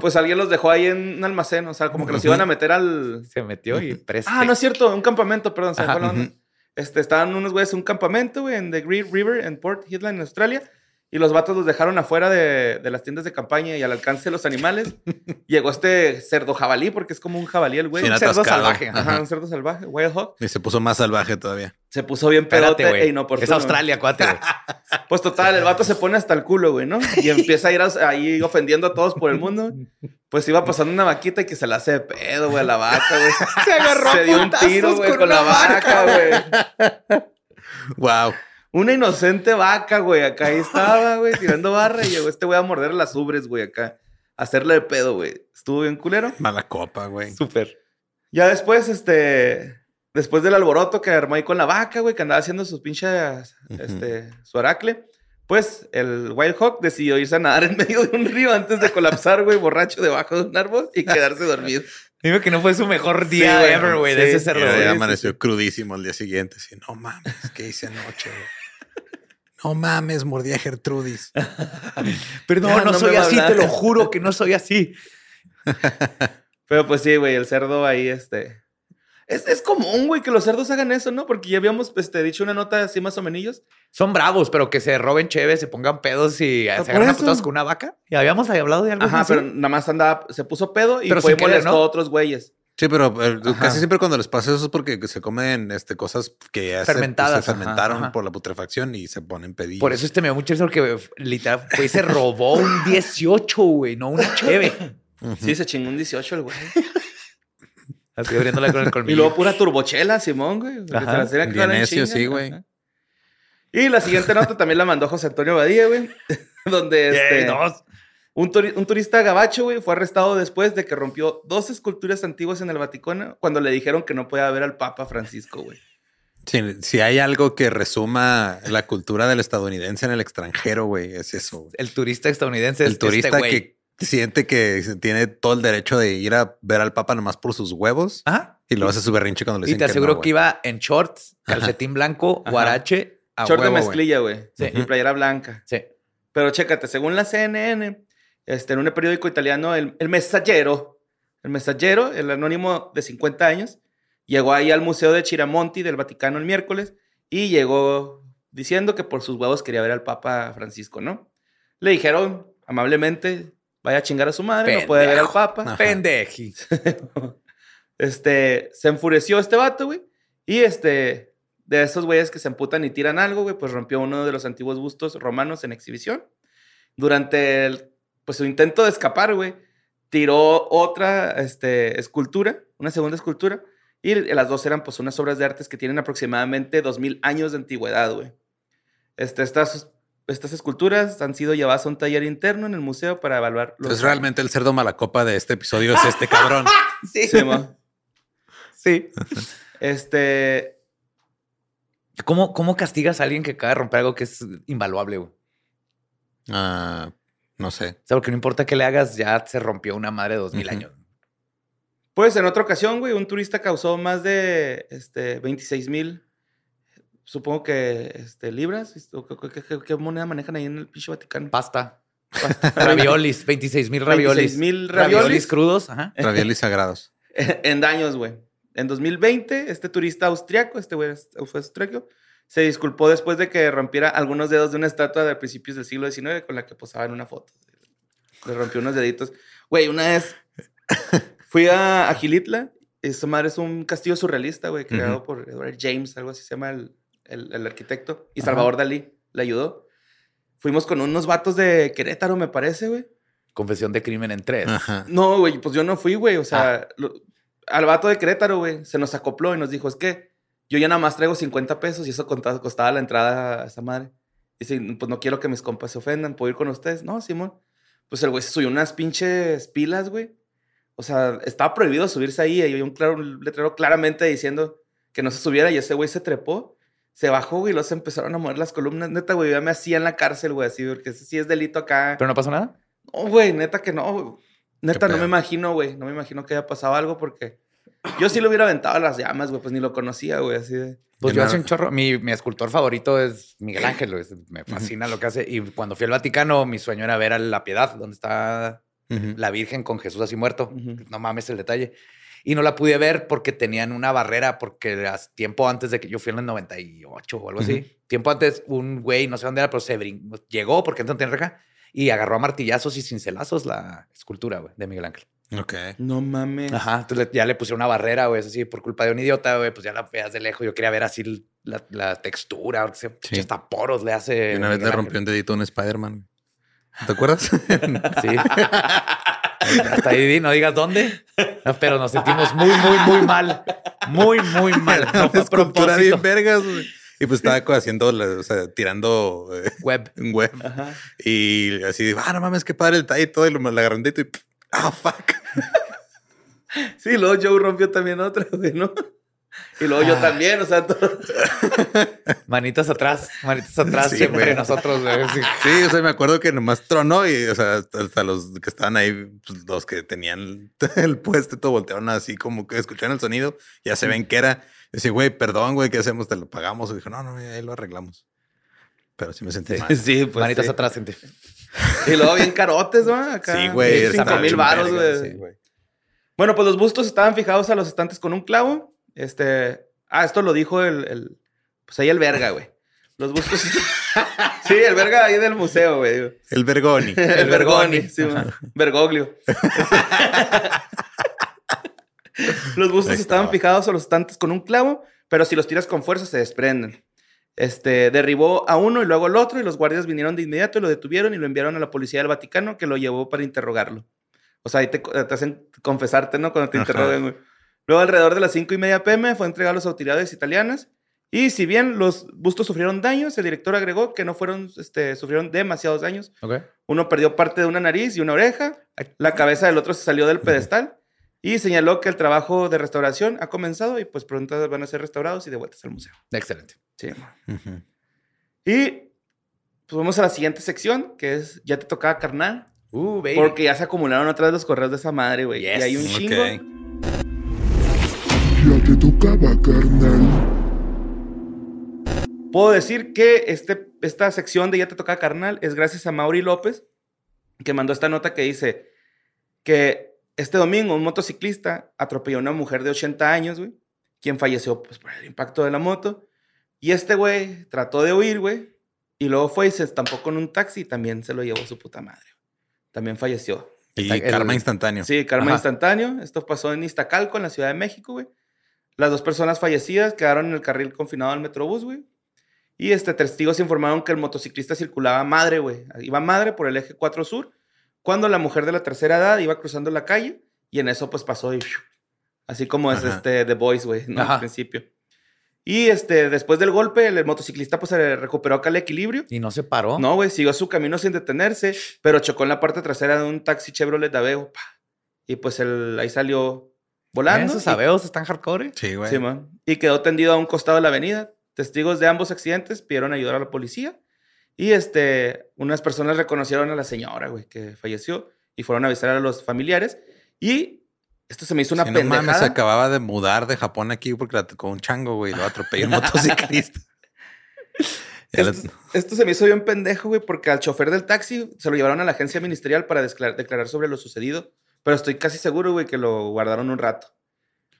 Speaker 3: Pues, alguien los dejó ahí en un almacén, o sea, como que los iban a meter al...
Speaker 5: Se metió y preste.
Speaker 3: Ah, no es cierto, un campamento, perdón, se me
Speaker 5: Ajá,
Speaker 3: fue. Este, estaban unos güeyes en un campamento, güey, en The Great River, en Port Hedland, en Australia. Y los vatos los dejaron afuera de, de las tiendas de campaña y al alcance de los animales. Llegó este cerdo jabalí, porque es como un jabalí el güey.
Speaker 6: Bien
Speaker 3: un cerdo salvaje. Ajá,
Speaker 6: Ajá.
Speaker 3: un cerdo salvaje, wild hog.
Speaker 6: Y se puso más salvaje todavía.
Speaker 3: Se puso bien pedote e
Speaker 5: güey.
Speaker 3: inoportuno.
Speaker 5: Es Australia, cuate. güey.
Speaker 3: Pues total, el vato se pone hasta el culo, güey, ¿no? Y empieza a ir a- ahí ofendiendo a todos por el mundo. Pues iba pasando una vaquita y que se la hace de pedo, güey, a la vaca, güey.
Speaker 5: Se agarró
Speaker 3: Se dio un tiro, güey,
Speaker 5: con
Speaker 3: con la vaca, güey.
Speaker 6: Wow.
Speaker 3: Una inocente vaca, güey. Acá ahí estaba, güey, tirando barra y llegó este güey a morder las ubres, güey, acá. Hacerle de pedo, güey. Estuvo bien culero.
Speaker 6: Mala copa, güey.
Speaker 5: Súper.
Speaker 3: Ya después, este. Después del alboroto que armó ahí con la vaca, güey, que andaba haciendo sus pinches.
Speaker 6: Ujú.
Speaker 3: Este. Su aracle. Pues el Wild Hawk decidió irse a nadar en medio de un río antes de colapsar, güey, borracho debajo de un árbol y quedarse dormido.
Speaker 5: Dime que no fue su mejor día ever, güey, de
Speaker 3: Sí.
Speaker 5: ese
Speaker 6: ahí
Speaker 5: güey.
Speaker 6: amaneció crudísimo al día siguiente. Así, no mames, ¿qué hice anoche? güey? No mames, mordí a Gertrudis.
Speaker 5: Perdón, no,
Speaker 3: no
Speaker 5: soy así, te lo juro que no soy así.
Speaker 3: Pero pues sí, güey, el cerdo ahí, este. Es, es común, güey, que los cerdos hagan eso, ¿no? Porque ya habíamos este, dicho una nota así más o menos.
Speaker 5: Son bravos, pero que se roben chéves, se pongan pedos y se agarran a
Speaker 3: eso.
Speaker 5: putazos con una vaca. Y habíamos hablado de algo
Speaker 3: Ajá,
Speaker 5: así.
Speaker 3: pero nada más andaba, se puso pedo y
Speaker 5: Pero
Speaker 3: fue y molestó
Speaker 5: ¿no?
Speaker 3: a otros güeyes.
Speaker 6: Sí, pero eh, casi siempre cuando les pasa eso es porque se comen este, cosas que ya se-
Speaker 5: Fermentadas,
Speaker 6: se, fermentaron
Speaker 5: ajá, ajá.
Speaker 6: por la putrefacción y se ponen pedillos.
Speaker 5: Por eso este me dio mucho eso porque literal fue y se robó un 18, güey, no una cheve.
Speaker 3: Sí, se chingó un 18 el güey.
Speaker 5: Así abriéndola con el
Speaker 3: Y
Speaker 5: colmillo.
Speaker 3: luego pura turbochela, Simón, güey.
Speaker 5: Ajá.
Speaker 3: se
Speaker 6: sí, güey.
Speaker 3: Y la siguiente nota también la mandó José Antonio Badía, güey. donde este,
Speaker 5: dos.
Speaker 3: Un, turi- un turista gabacho, güey, fue arrestado después de que rompió dos esculturas antiguas en el Vaticano cuando le dijeron que no podía ver al Papa Francisco, güey.
Speaker 6: Si, si hay algo que resuma la cultura del estadounidense en el extranjero, güey, es eso.
Speaker 5: El turista estadounidense es
Speaker 6: El turista
Speaker 5: este
Speaker 6: que siente que tiene todo el derecho de ir a ver al Papa nomás por sus huevos
Speaker 5: Ajá.
Speaker 6: y lo hace su berrinche cuando le
Speaker 5: Y
Speaker 6: dicen
Speaker 5: te
Speaker 6: que
Speaker 5: aseguro
Speaker 6: no,
Speaker 5: que iba en shorts, calcetín blanco,
Speaker 3: Ajá.
Speaker 5: guarache, a
Speaker 3: Short de
Speaker 5: huevo,
Speaker 3: mezclilla, güey.
Speaker 5: Sí.
Speaker 3: Y playera blanca.
Speaker 5: Sí.
Speaker 3: Pero chécate, según la CNN, este, en un periódico italiano, el, el Messaggero, el Messaggero, el anónimo de 50 años, llegó ahí al Museo de Chiramonti del Vaticano el miércoles y llegó diciendo que por sus huevos quería ver al Papa Francisco, ¿no? Le dijeron amablemente, vaya a chingar a su madre, no puede ver al. Papa.
Speaker 5: Pendeji.
Speaker 3: Este, se enfureció este vato, güey. Y este, de esos güeyes que se emputan y tiran algo, güey, pues rompió uno de los antiguos bustos romanos en exhibición. Durante el, pues su intento de escapar, güey, tiró otra, este, escultura, una segunda escultura. Y las dos eran, pues, unas obras de artes que tienen aproximadamente 2000 años de antigüedad, güey. Este, estas, estas esculturas han sido llevadas a un taller interno en el museo para evaluar los
Speaker 6: Entonces realmente el cerdo malacopa de este episodio es este cabrón.
Speaker 5: Sí.
Speaker 3: Sí.
Speaker 5: Sí.
Speaker 3: Este,
Speaker 5: ¿Cómo, ¿Cómo castigas a alguien que acaba de romper algo que es invaluable, güey?
Speaker 6: Ah, no sé.
Speaker 5: sea, porque no importa qué le hagas, ya se rompió una madre de dos mil años.
Speaker 3: Pues en otra ocasión, güey, un turista causó más de este, 26 mil, supongo que este, libras. o ¿Qué, qué- qué- qué moneda manejan ahí en el pinche Vaticano?
Speaker 5: Pasta. raviolis, 26 mil raviolis.
Speaker 3: 26,000
Speaker 5: raviolis
Speaker 3: raviolis.
Speaker 5: crudos. Ajá.
Speaker 6: Raviolis sagrados.
Speaker 3: en daños, güey. En 2020, este turista austriaco, este güey fue austriaco, se disculpó después de que rompiera algunos dedos de una estatua de principios del siglo XIX con la que posaba en una foto. Le rompió unos deditos. Güey, una vez fui a, a Gilitla. Esa madre es un castillo surrealista, güey, creado por Edward James, algo así se llama el, el- el arquitecto. Y
Speaker 5: Ajá.
Speaker 3: Salvador Dalí le ayudó. Fuimos con unos vatos de Querétaro, me parece, güey.
Speaker 5: Confesión de crimen en tres.
Speaker 6: Ajá.
Speaker 3: No, güey, pues yo no fui, güey. O sea,
Speaker 5: Ah.
Speaker 3: lo- al vato de Querétaro, güey, se nos acopló y nos dijo, es que yo ya nada más traigo 50 pesos y eso costaba la entrada a esa madre. Dice, pues no quiero que mis compas se ofendan, ¿puedo ir con ustedes? No, Simón. Pues el güey se subió unas pinches pilas, güey. O sea, estaba prohibido subirse ahí. Y había un, claro, un letrero claramente diciendo que no se subiera y ese güey se trepó. Se bajó, güey, y luego se empezaron a mover las columnas. Neta, güey, ya me hacía en la cárcel, güey, así, porque sí es delito acá.
Speaker 5: ¿Pero no pasó nada?
Speaker 3: No, güey, neta que no. güey. Neta, no me imagino, güey. No me imagino que haya pasado algo porque yo sí lo hubiera aventado a las llamas, güey. Pues ni lo conocía, güey, así de.
Speaker 5: Pues
Speaker 6: Yo no-
Speaker 5: hace un chorro. Mi, mi escultor favorito es Miguel Ángel. güey. Me fascina lo que hace. Y cuando fui al Vaticano, mi sueño era ver a la piedad, donde está la Virgen con Jesús así muerto. No mames el detalle. Y no la pude ver porque tenían una barrera, porque tiempo antes de que yo fui en el 98 o algo así. Tiempo antes, un güey, no sé dónde era, pero se llegó porque entonces tiene reja y agarró a martillazos y cincelazos la escultura güey, de Miguel Ángel.
Speaker 6: Ok.
Speaker 3: No mames.
Speaker 5: Ajá, entonces ya le pusieron una barrera, güey, es así, por culpa de un idiota, güey, pues ya la veas de lejos. Yo quería ver así la, la textura, porque se,
Speaker 6: Sí.
Speaker 5: hasta poros le hace.
Speaker 6: Y una vez le rompió un dedito a un Spider-Man. ¿Te acuerdas?
Speaker 5: Sí. hasta ahí di, no digas dónde, No, pero nos sentimos muy, muy, muy mal. Muy, muy mal. No
Speaker 6: una
Speaker 5: fue a
Speaker 6: escultura
Speaker 5: propósito.
Speaker 6: bien vergas, güey. Y pues estaba haciendo, o sea, tirando eh,
Speaker 5: Web.
Speaker 6: un web.
Speaker 3: Ajá.
Speaker 6: Y así, ah, no mames, qué padre el todo. Y lo la agarré y, pff, ah, fuck.
Speaker 3: Sí, luego Joe rompió también otra, güey, ¿no? Y luego yo
Speaker 5: Ah.
Speaker 3: también, o sea, todo-
Speaker 5: Manitas atrás, manitas atrás,
Speaker 6: Sí,
Speaker 5: siempre
Speaker 6: güey.
Speaker 5: nosotros, güey. Sí.
Speaker 6: Sí, o sea, me acuerdo que nomás tronó y, o sea, hasta, los que estaban ahí, pues, los que tenían el puesto, todo voltearon así como que escucharon el sonido, ya se ven que era. Dice, güey, perdón, güey, ¿qué hacemos? Te lo pagamos. Y dijo, no, no, ahí lo arreglamos. Pero sí me sentí mal.
Speaker 3: Sí, pues.
Speaker 5: manitas
Speaker 3: sí.
Speaker 5: atrás, gente.
Speaker 3: Y luego bien carotes, ¿no? Acá,
Speaker 6: Sí, güey.
Speaker 3: Cinco
Speaker 6: estaba
Speaker 3: mil
Speaker 6: bien
Speaker 3: varos,
Speaker 6: vergas,
Speaker 3: güey.
Speaker 6: sí, güey.
Speaker 3: Bueno, pues los bustos estaban fijados a los estantes con un clavo. Este. Ah, esto lo dijo el. el- pues ahí el verga, güey. Los bustos. sí, el verga ahí del museo, güey.
Speaker 6: El Bergoni.
Speaker 3: El,
Speaker 5: Bergoni.
Speaker 3: Bergoni. Sí, man. Bergoglio. los bustos estaban
Speaker 6: estaba.
Speaker 3: fijados a los estantes con un clavo, pero si los tiras con fuerza se desprenden. Este, derribó a uno y luego al otro y los guardias vinieron de inmediato y lo detuvieron y lo enviaron a la policía del Vaticano que lo llevó para interrogarlo. O sea, ahí te, te hacen confesarte, ¿no? Cuando te
Speaker 6: Ajá.
Speaker 3: interrogan, güey. Luego, alrededor de las cinco y media pm, fue entregado a las autoridades italianas Y si bien los bustos sufrieron daños, el director agregó que no fueron, este, sufrieron demasiados daños. Uno perdió parte de una nariz y una oreja, la cabeza del otro se salió del pedestal y señaló que el trabajo de restauración ha comenzado y pues pronto van a ser restaurados y de vueltas al museo.
Speaker 5: Excelente.
Speaker 3: Sí. Y pues vamos a la siguiente sección, que es Ya te tocaba carnal.
Speaker 5: Uh, baby.
Speaker 3: Porque ya se acumularon otra vez los correos de esa madre, güey.
Speaker 5: Yes.
Speaker 3: Y hay un chingo.
Speaker 7: Ya te tocaba, carnal.
Speaker 3: Puedo decir que este, esta sección de Ya te tocaba carnal es gracias a Mauri López, que mandó esta nota que dice que este domingo un motociclista atropelló a una mujer de 80 años, güey, quien falleció pues, por el impacto de la moto. Y este güey trató de huir, güey, y luego fue y se estampó con un taxi y también se lo llevó su puta madre. También falleció.
Speaker 6: Y
Speaker 5: El-
Speaker 6: karma instantáneo.
Speaker 3: Sí, karma
Speaker 5: Ajá.
Speaker 3: instantáneo. Esto pasó en Iztacalco, en la Ciudad de México, güey. Las dos personas fallecidas quedaron en el carril confinado del Metrobús, güey. Y este, testigos informaron que el motociclista circulaba madre, güey. Iba madre por el eje 4 sur, cuando la mujer de la tercera edad iba cruzando la calle y en eso pues pasó y... Así como es
Speaker 6: Ajá.
Speaker 3: este The Voice, güey, ¿no?
Speaker 5: Ajá.
Speaker 3: Al principio. Y este, después del golpe, el, motociclista pues se recuperó acá el equilibrio.
Speaker 5: Y no se paró.
Speaker 3: No, güey, siguió su camino sin detenerse, pero chocó en la parte trasera de un taxi Chevrolet Aveo. pa. Y pues él ahí salió volando.
Speaker 5: Esos abeos están hardcore.
Speaker 6: Sí, güey.
Speaker 3: Sí, man. Y quedó tendido a un costado de la avenida. Testigos de ambos accidentes pidieron ayudar a la policía. Y este, unas personas reconocieron a la señora, güey, que falleció y fueron a avisar a los familiares. Y esto se me hizo una
Speaker 6: Sí, no mames,
Speaker 3: pendejada.
Speaker 6: se acababa de mudar de Japón aquí porque la tocó un chango, güey. y Lo atropelló un motociclista.
Speaker 3: Esto, esto se me hizo bien pendejo, güey, porque al chofer del taxi se lo llevaron a la agencia ministerial para desclar- declarar sobre lo sucedido. Pero estoy casi seguro, güey, que lo guardaron un rato.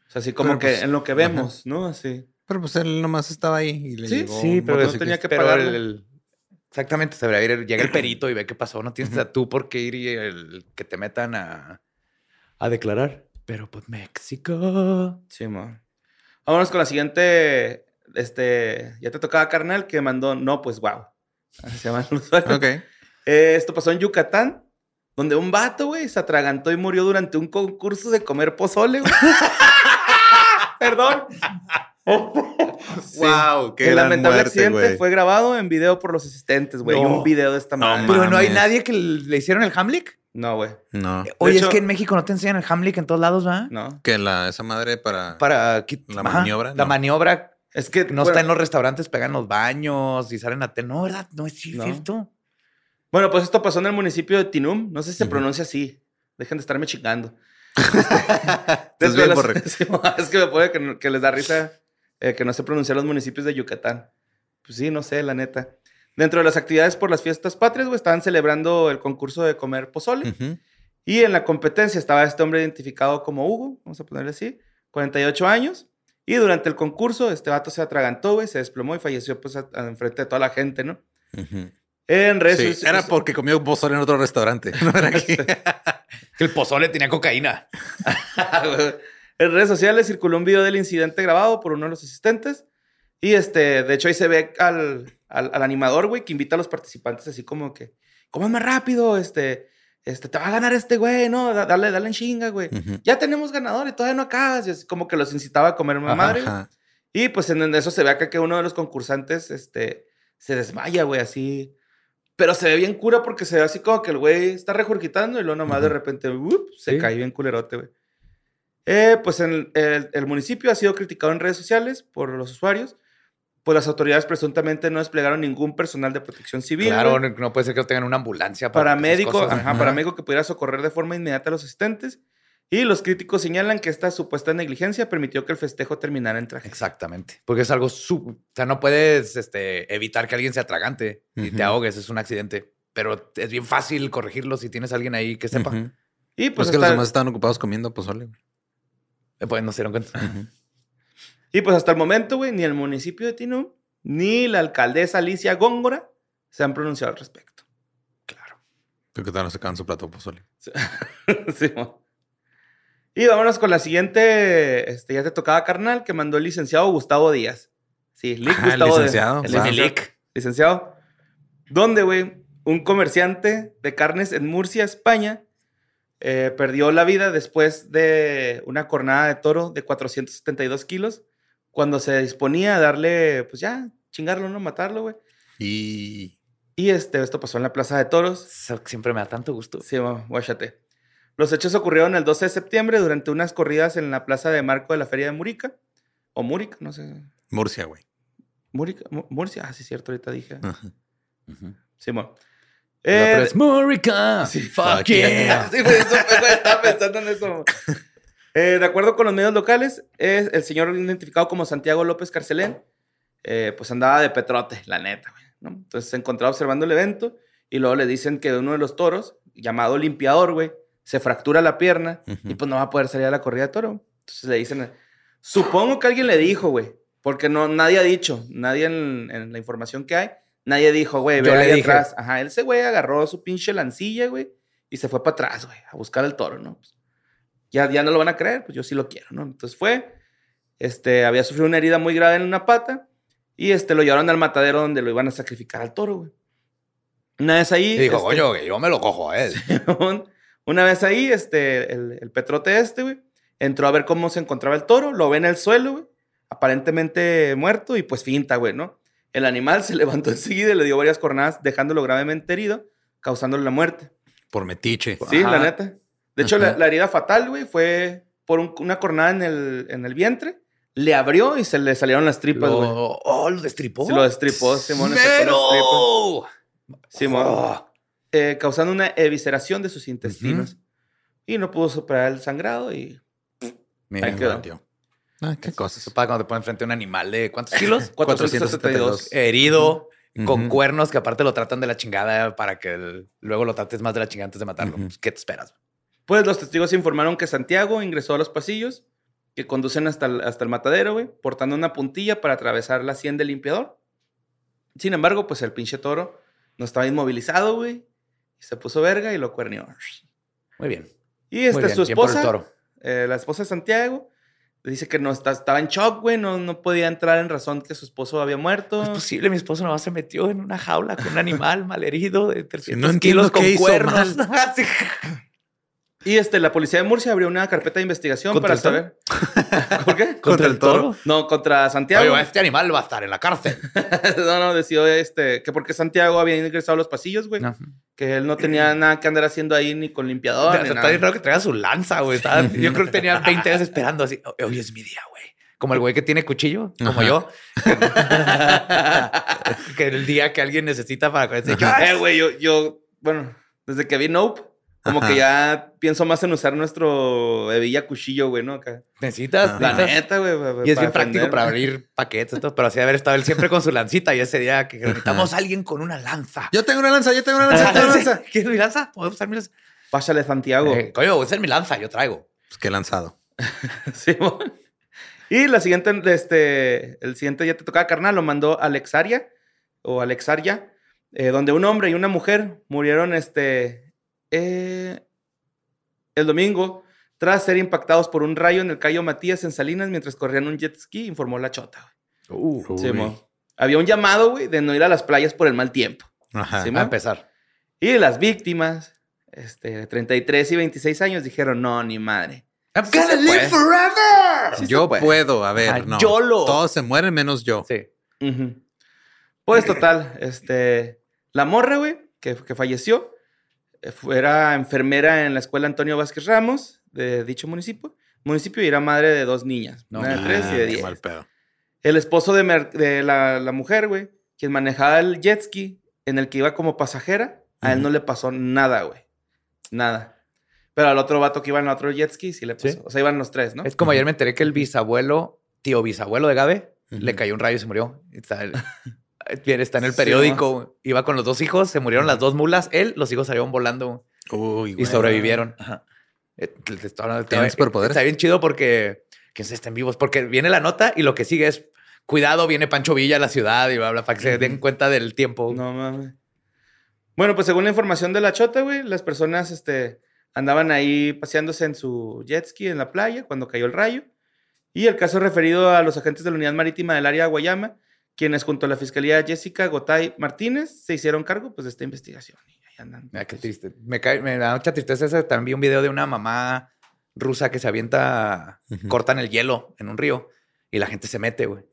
Speaker 3: O sea, así como
Speaker 6: Pero,
Speaker 3: que
Speaker 6: pues,
Speaker 3: en lo que vemos, ¿no? Así.
Speaker 6: Pero pues él nomás estaba ahí y le
Speaker 3: Sí,
Speaker 6: llegó
Speaker 5: Sí, pero
Speaker 3: no tenía que pagarle.
Speaker 5: el- el- exactamente, se debería ir, llega el perito y ve qué pasó. No tienes a tú por qué ir y el, que te metan a, a declarar. Pero pues México.
Speaker 3: Sí, man. Vámonos con la siguiente. Este, ya te tocaba carnal que mandó, no, pues wow. Se llama el usuario.
Speaker 6: Ok.
Speaker 3: Eh, esto pasó en Yucatán, donde un vato, güey, se atragantó y murió durante un concurso de comer pozole. Perdón. Sí.
Speaker 6: Wow, qué
Speaker 3: el
Speaker 6: gran
Speaker 3: lamentable
Speaker 6: muerte,
Speaker 3: accidente
Speaker 6: güey.
Speaker 3: fue grabado en video por los asistentes, güey. Hay
Speaker 5: No.
Speaker 3: un video de esta
Speaker 6: No,
Speaker 3: madre.
Speaker 5: Pero no hay nadie que le hicieron el Hamlick.
Speaker 3: No, güey.
Speaker 6: No.
Speaker 5: Oye,
Speaker 3: hecho-
Speaker 5: es que en México no te enseñan el Hamlick en todos lados, ¿va?
Speaker 3: No.
Speaker 6: Que la, esa madre para.
Speaker 5: Para
Speaker 6: ¿La
Speaker 5: Ajá,
Speaker 6: maniobra?
Speaker 5: La
Speaker 6: No.
Speaker 5: maniobra
Speaker 3: Es que
Speaker 5: no
Speaker 3: bueno,
Speaker 5: está en los restaurantes, pegan los baños y salen a te. No, ¿verdad? No es
Speaker 3: No.
Speaker 5: cierto.
Speaker 3: Bueno, pues esto pasó en el municipio de Tinum. No sé si se pronuncia así. Dejen de estarme chingando. Desde
Speaker 6: bien,
Speaker 3: las- es que me puede que, no- que les da risa eh, que no sé pronunciar los municipios de Yucatán. Pues sí, no sé, la neta. Dentro de las actividades por las fiestas patrias, güey, estaban celebrando el concurso de comer pozole.
Speaker 6: Ujú.
Speaker 3: Y en la competencia estaba este hombre identificado como Hugo, vamos a ponerle así, 48 años. Y durante el concurso, este vato se atragantó, güey, se desplomó y falleció, pues, a- a- enfrente de toda la gente, ¿no?
Speaker 6: Ujú.
Speaker 3: En redes
Speaker 6: Sí,
Speaker 3: soci-
Speaker 6: era porque comió pozole en otro restaurante. No era aquí.
Speaker 5: El pozole tenía cocaína.
Speaker 3: en redes sociales circuló un video del incidente grabado por uno de los asistentes. Y este, de hecho, ahí se ve al, al, al animador, güey, que invita a los participantes así como que, coman más rápido, este, este, te va a ganar este güey, ¿no? Da- Dale, dale en chinga, güey. Ya tenemos ganador y todavía no acabas. Y así como que los incitaba a comer más madre.
Speaker 6: Ajá.
Speaker 3: Y pues en eso se ve acá que uno de los concursantes, este, se desmaya, güey, así. Pero se ve bien cura porque se ve así como que el güey está regurgitando y luego nomás de repente, se
Speaker 5: Sí.
Speaker 3: cae bien culerote, güey. Eh, pues en el, el- el municipio ha sido criticado en redes sociales por los usuarios. Pues las autoridades presuntamente no desplegaron ningún personal de protección civil.
Speaker 5: Claro, no, no puede ser que tengan una ambulancia para
Speaker 3: Paramédico, ajá,
Speaker 6: Ajá.
Speaker 3: paramédico que pudiera socorrer de forma inmediata a los asistentes. Y los críticos señalan que esta supuesta negligencia permitió que el festejo terminara en tragedia.
Speaker 5: Exactamente. Porque es algo sub. O sea, no puedes este, evitar que alguien se atragante y te ahogues. Es un accidente. Pero es bien fácil corregirlo si tienes alguien ahí que sepa.
Speaker 6: Ujú.
Speaker 3: Y
Speaker 6: Pues
Speaker 3: pues,
Speaker 6: es que los demás estaban ocupados comiendo pozole.
Speaker 5: Pues no se dieron cuenta.
Speaker 3: Y pues hasta el momento, güey, ni el municipio de Tinú, ni la alcaldesa Alicia Góngora se han pronunciado al respecto.
Speaker 5: Claro.
Speaker 6: Creo que todavía no sacaban su plato pozole.
Speaker 3: Sí, mo. y vámonos con la siguiente, este, ya te tocaba carnal, que mandó el licenciado Gustavo Díaz. Sí, Lic
Speaker 6: Ah, el
Speaker 3: Gustavo Díaz.
Speaker 6: licenciado,
Speaker 3: El
Speaker 6: wow.
Speaker 3: licenciado. licenciado. Donde, güey, un comerciante de carnes en Murcia, España, eh, perdió la vida después de una cornada de toro de 472 kilos cuando se disponía a darle, pues ya, chingarlo, ¿no? Matarlo, güey.
Speaker 6: Y
Speaker 3: Y este, esto pasó en la Plaza de Toros.
Speaker 5: Eso siempre me da tanto gusto.
Speaker 3: Sí, guáchate. Los hechos ocurrieron el 12 de septiembre durante unas corridas en la Plaza de Marco de la Feria de Murica. O Múrica, no sé.
Speaker 6: Murcia, güey.
Speaker 3: Múrica, Mu- Murcia. Ah, sí, cierto, ahorita dije.
Speaker 6: Ajá.
Speaker 3: Simón.
Speaker 5: La
Speaker 3: Eh,
Speaker 5: es Murica.
Speaker 3: sí,
Speaker 5: fuck, yeah.
Speaker 3: Sí, güey, eso estaba pensando en eso. Eh, de acuerdo con los medios locales, es el señor identificado como Santiago López Carcelén, eh, pues andaba de petrote, la neta, güey. ¿no? Entonces se encontraba observando el evento y luego le dicen que uno de los toros, llamado limpiador, güey, se fractura la pierna y pues no va a poder salir a la corrida de toro. Entonces le dicen, supongo que alguien le dijo, güey, porque no, nadie ha dicho, nadie en, en la información que hay, nadie dijo, güey, ve ahí
Speaker 5: dije.
Speaker 3: atrás. Ajá, ese güey agarró su pinche lancilla, güey, y se fue para atrás, güey, a buscar el toro, ¿no? Pues, ya, ya no lo van a creer, pues yo sí lo quiero, ¿no? Entonces fue, este, había sufrido una herida muy grave en una pata y este, lo llevaron al matadero donde lo iban a sacrificar al toro, güey. Una vez ahí...
Speaker 5: Y dijo,
Speaker 3: este,
Speaker 5: coño, que yo me lo cojo a él.
Speaker 3: una vez ahí, este, el, el petrote este, güey, entró a ver cómo se encontraba el toro, lo ve en el suelo, güey, aparentemente muerto y pues finta, güey, ¿no? El animal se levantó enseguida y le dio varias cornadas, dejándolo gravemente herido, causándole la muerte.
Speaker 6: Por metiche.
Speaker 3: Sí,
Speaker 5: Ajá.
Speaker 3: la neta. De hecho, la, herida fatal, güey, fue por un- una cornada en el, en el vientre, le abrió y se le salieron las tripas, güey.
Speaker 5: Lo- oh, lo destripó.
Speaker 3: Se lo destripó, Simón.
Speaker 5: ¡Mero!
Speaker 3: Simón.
Speaker 5: Oh.
Speaker 3: eh, causando una evisceración de sus intestinos. Y no pudo superar el sangrado y
Speaker 5: Mira,
Speaker 3: Ahí quedó.
Speaker 6: Tío. Ah, qué cosas.
Speaker 5: Eso pasa cuando te ponen frente a un animal de ¿cuántos kilos?
Speaker 3: 472.
Speaker 5: Herido, con
Speaker 6: Ujú.
Speaker 5: cuernos que aparte lo tratan de la chingada para que el- luego lo trates más de la chingada antes de matarlo. Pues, ¿Qué te esperas?
Speaker 3: Pues los testigos informaron que Santiago ingresó a los pasillos que conducen hasta el, hasta el matadero, güey, portando una puntilla para atravesar la sien del limpiador. Sin embargo, pues el pinche toro no estaba inmovilizado, güey. Y se puso verga y lo cuernió.
Speaker 5: Muy bien.
Speaker 3: Y
Speaker 5: Muy
Speaker 3: este,
Speaker 5: bien.
Speaker 3: su esposa,
Speaker 5: toro.
Speaker 3: eh, la esposa de Santiago, dice que no está, estaba en shock, güey, no, no podía entrar en razón que su esposo había muerto.
Speaker 5: No es posible, mi esposo nomás se metió en una jaula con un animal malherido de 300
Speaker 6: no entiendo
Speaker 5: kilos con cuernos.
Speaker 3: Y este, la policía de Murcia abrió una carpeta de investigación
Speaker 5: ¿Contra
Speaker 3: para
Speaker 5: el
Speaker 3: saber. ¿Por qué?
Speaker 6: ¿Contra el toro?
Speaker 3: No, contra Santiago.
Speaker 5: Oye, este animal va a estar en la cárcel.
Speaker 3: no, no, decidió este, que porque Santiago había ingresado a los pasillos, güey.
Speaker 5: No.
Speaker 3: Que él no tenía nada que andar haciendo ahí ni con limpiador.
Speaker 5: O sea,
Speaker 3: ni
Speaker 5: está
Speaker 3: nada.
Speaker 5: bien raro que traiga su lanza, güey. Estaba- Yo creo que tenía 20 años esperando así. Hoy es mi día, güey. Como el güey que tiene cuchillo, como
Speaker 6: Ajá.
Speaker 5: yo. que el día que alguien necesita para...
Speaker 3: Eh, güey, yo, yo, bueno, desde que vi Nope, como
Speaker 6: Ajá.
Speaker 3: que ya pienso más en usar nuestro hebilla cuchillo, güey, ¿no? Acá.
Speaker 5: Necesitas,
Speaker 3: La
Speaker 5: necesitas-
Speaker 3: neta, güey. pa-
Speaker 5: Y es bien práctico para abrir paquetes y todo, pero así de haber estado él siempre con su lancita y ese día que necesitamos a alguien con una lanza.
Speaker 6: Yo tengo una lanza, yo tengo una lanza, yo tengo una lanza.
Speaker 5: ¿Quieres mi lanza? ¿Puedo usar mi lanza?
Speaker 3: Pásale, Santiago.
Speaker 5: Eh, coño, voy a usar mi lanza, yo traigo.
Speaker 6: Pues qué lanzado.
Speaker 3: Simón. Y la siguiente, este, el siguiente ya te tocaba carnal, lo mandó Alexaria o Alexaria, eh, donde un hombre y una mujer murieron este, eh, el domingo tras ser impactados por un rayo en el Cayo Matías en Salinas mientras corrían un jet ski, informó la chota. Había un llamado, güey, de no ir a las playas por el mal tiempo.
Speaker 6: Ajá.
Speaker 3: Sí,
Speaker 5: A empezar.
Speaker 3: Y las víctimas, este, de 33 y 26 años, dijeron, no, ni madre.
Speaker 5: I'm
Speaker 3: Sí puede.
Speaker 5: forever.
Speaker 3: Sí
Speaker 6: yo
Speaker 3: puede.
Speaker 6: puedo, a ver, no.
Speaker 5: YOLO.
Speaker 6: Todos se mueren menos yo.
Speaker 5: Sí.
Speaker 3: Pues total, este, la morra, güey, que, que falleció, era enfermera en la escuela Antonio Vázquez Ramos de dicho municipio. Municipio y era madre de dos niñas,
Speaker 5: No,
Speaker 3: una de tres y de diez.
Speaker 6: mal pedo.
Speaker 3: El esposo de, de la, la mujer, güey, quien manejaba el jet ski en el que iba como pasajera, a él
Speaker 6: Ujú.
Speaker 3: no le pasó nada, güey. Nada. Pero al otro vato que iba en el otro jet ski sí le pasó.
Speaker 5: Sí.
Speaker 3: O sea, iban los tres, ¿no?
Speaker 5: Es como ayer me enteré que el bisabuelo, tío bisabuelo de Gabe,
Speaker 6: Ujú.
Speaker 5: le cayó un rayo y se murió. Está, bien, está en el
Speaker 3: Sí,
Speaker 5: periódico. Iba con los dos hijos, se murieron las dos mulas. Él, los hijos salieron volando
Speaker 6: Uy,
Speaker 5: y sobrevivieron. Ajá. Eh, te- te estoy hablando-
Speaker 6: ¿Tienen
Speaker 5: está-
Speaker 6: superpoderes?
Speaker 5: Está bien chido porque que se estén vivos, porque viene la nota y lo que sigue es cuidado, viene Pancho Villa a la ciudad y bla, bla, para que se den cuenta del tiempo.
Speaker 3: No mames. Bueno, pues según la información de la chota, güey, las personas este, andaban ahí paseándose en su jet ski en la playa cuando cayó el rayo. Y el caso referido a los agentes de la Unidad Marítima del área de Guayama, quienes junto a la Fiscalía Jessica Gotay Martínez se hicieron cargo pues, de esta investigación. Y ahí andan.
Speaker 5: Mira, qué
Speaker 3: pues,
Speaker 5: triste. Me, cae- me da mucha tristeza. ese. También vi un video de una mamá rusa que se avienta,
Speaker 6: Ujú.
Speaker 5: cortan el hielo en un río Y la gente se mete, güey.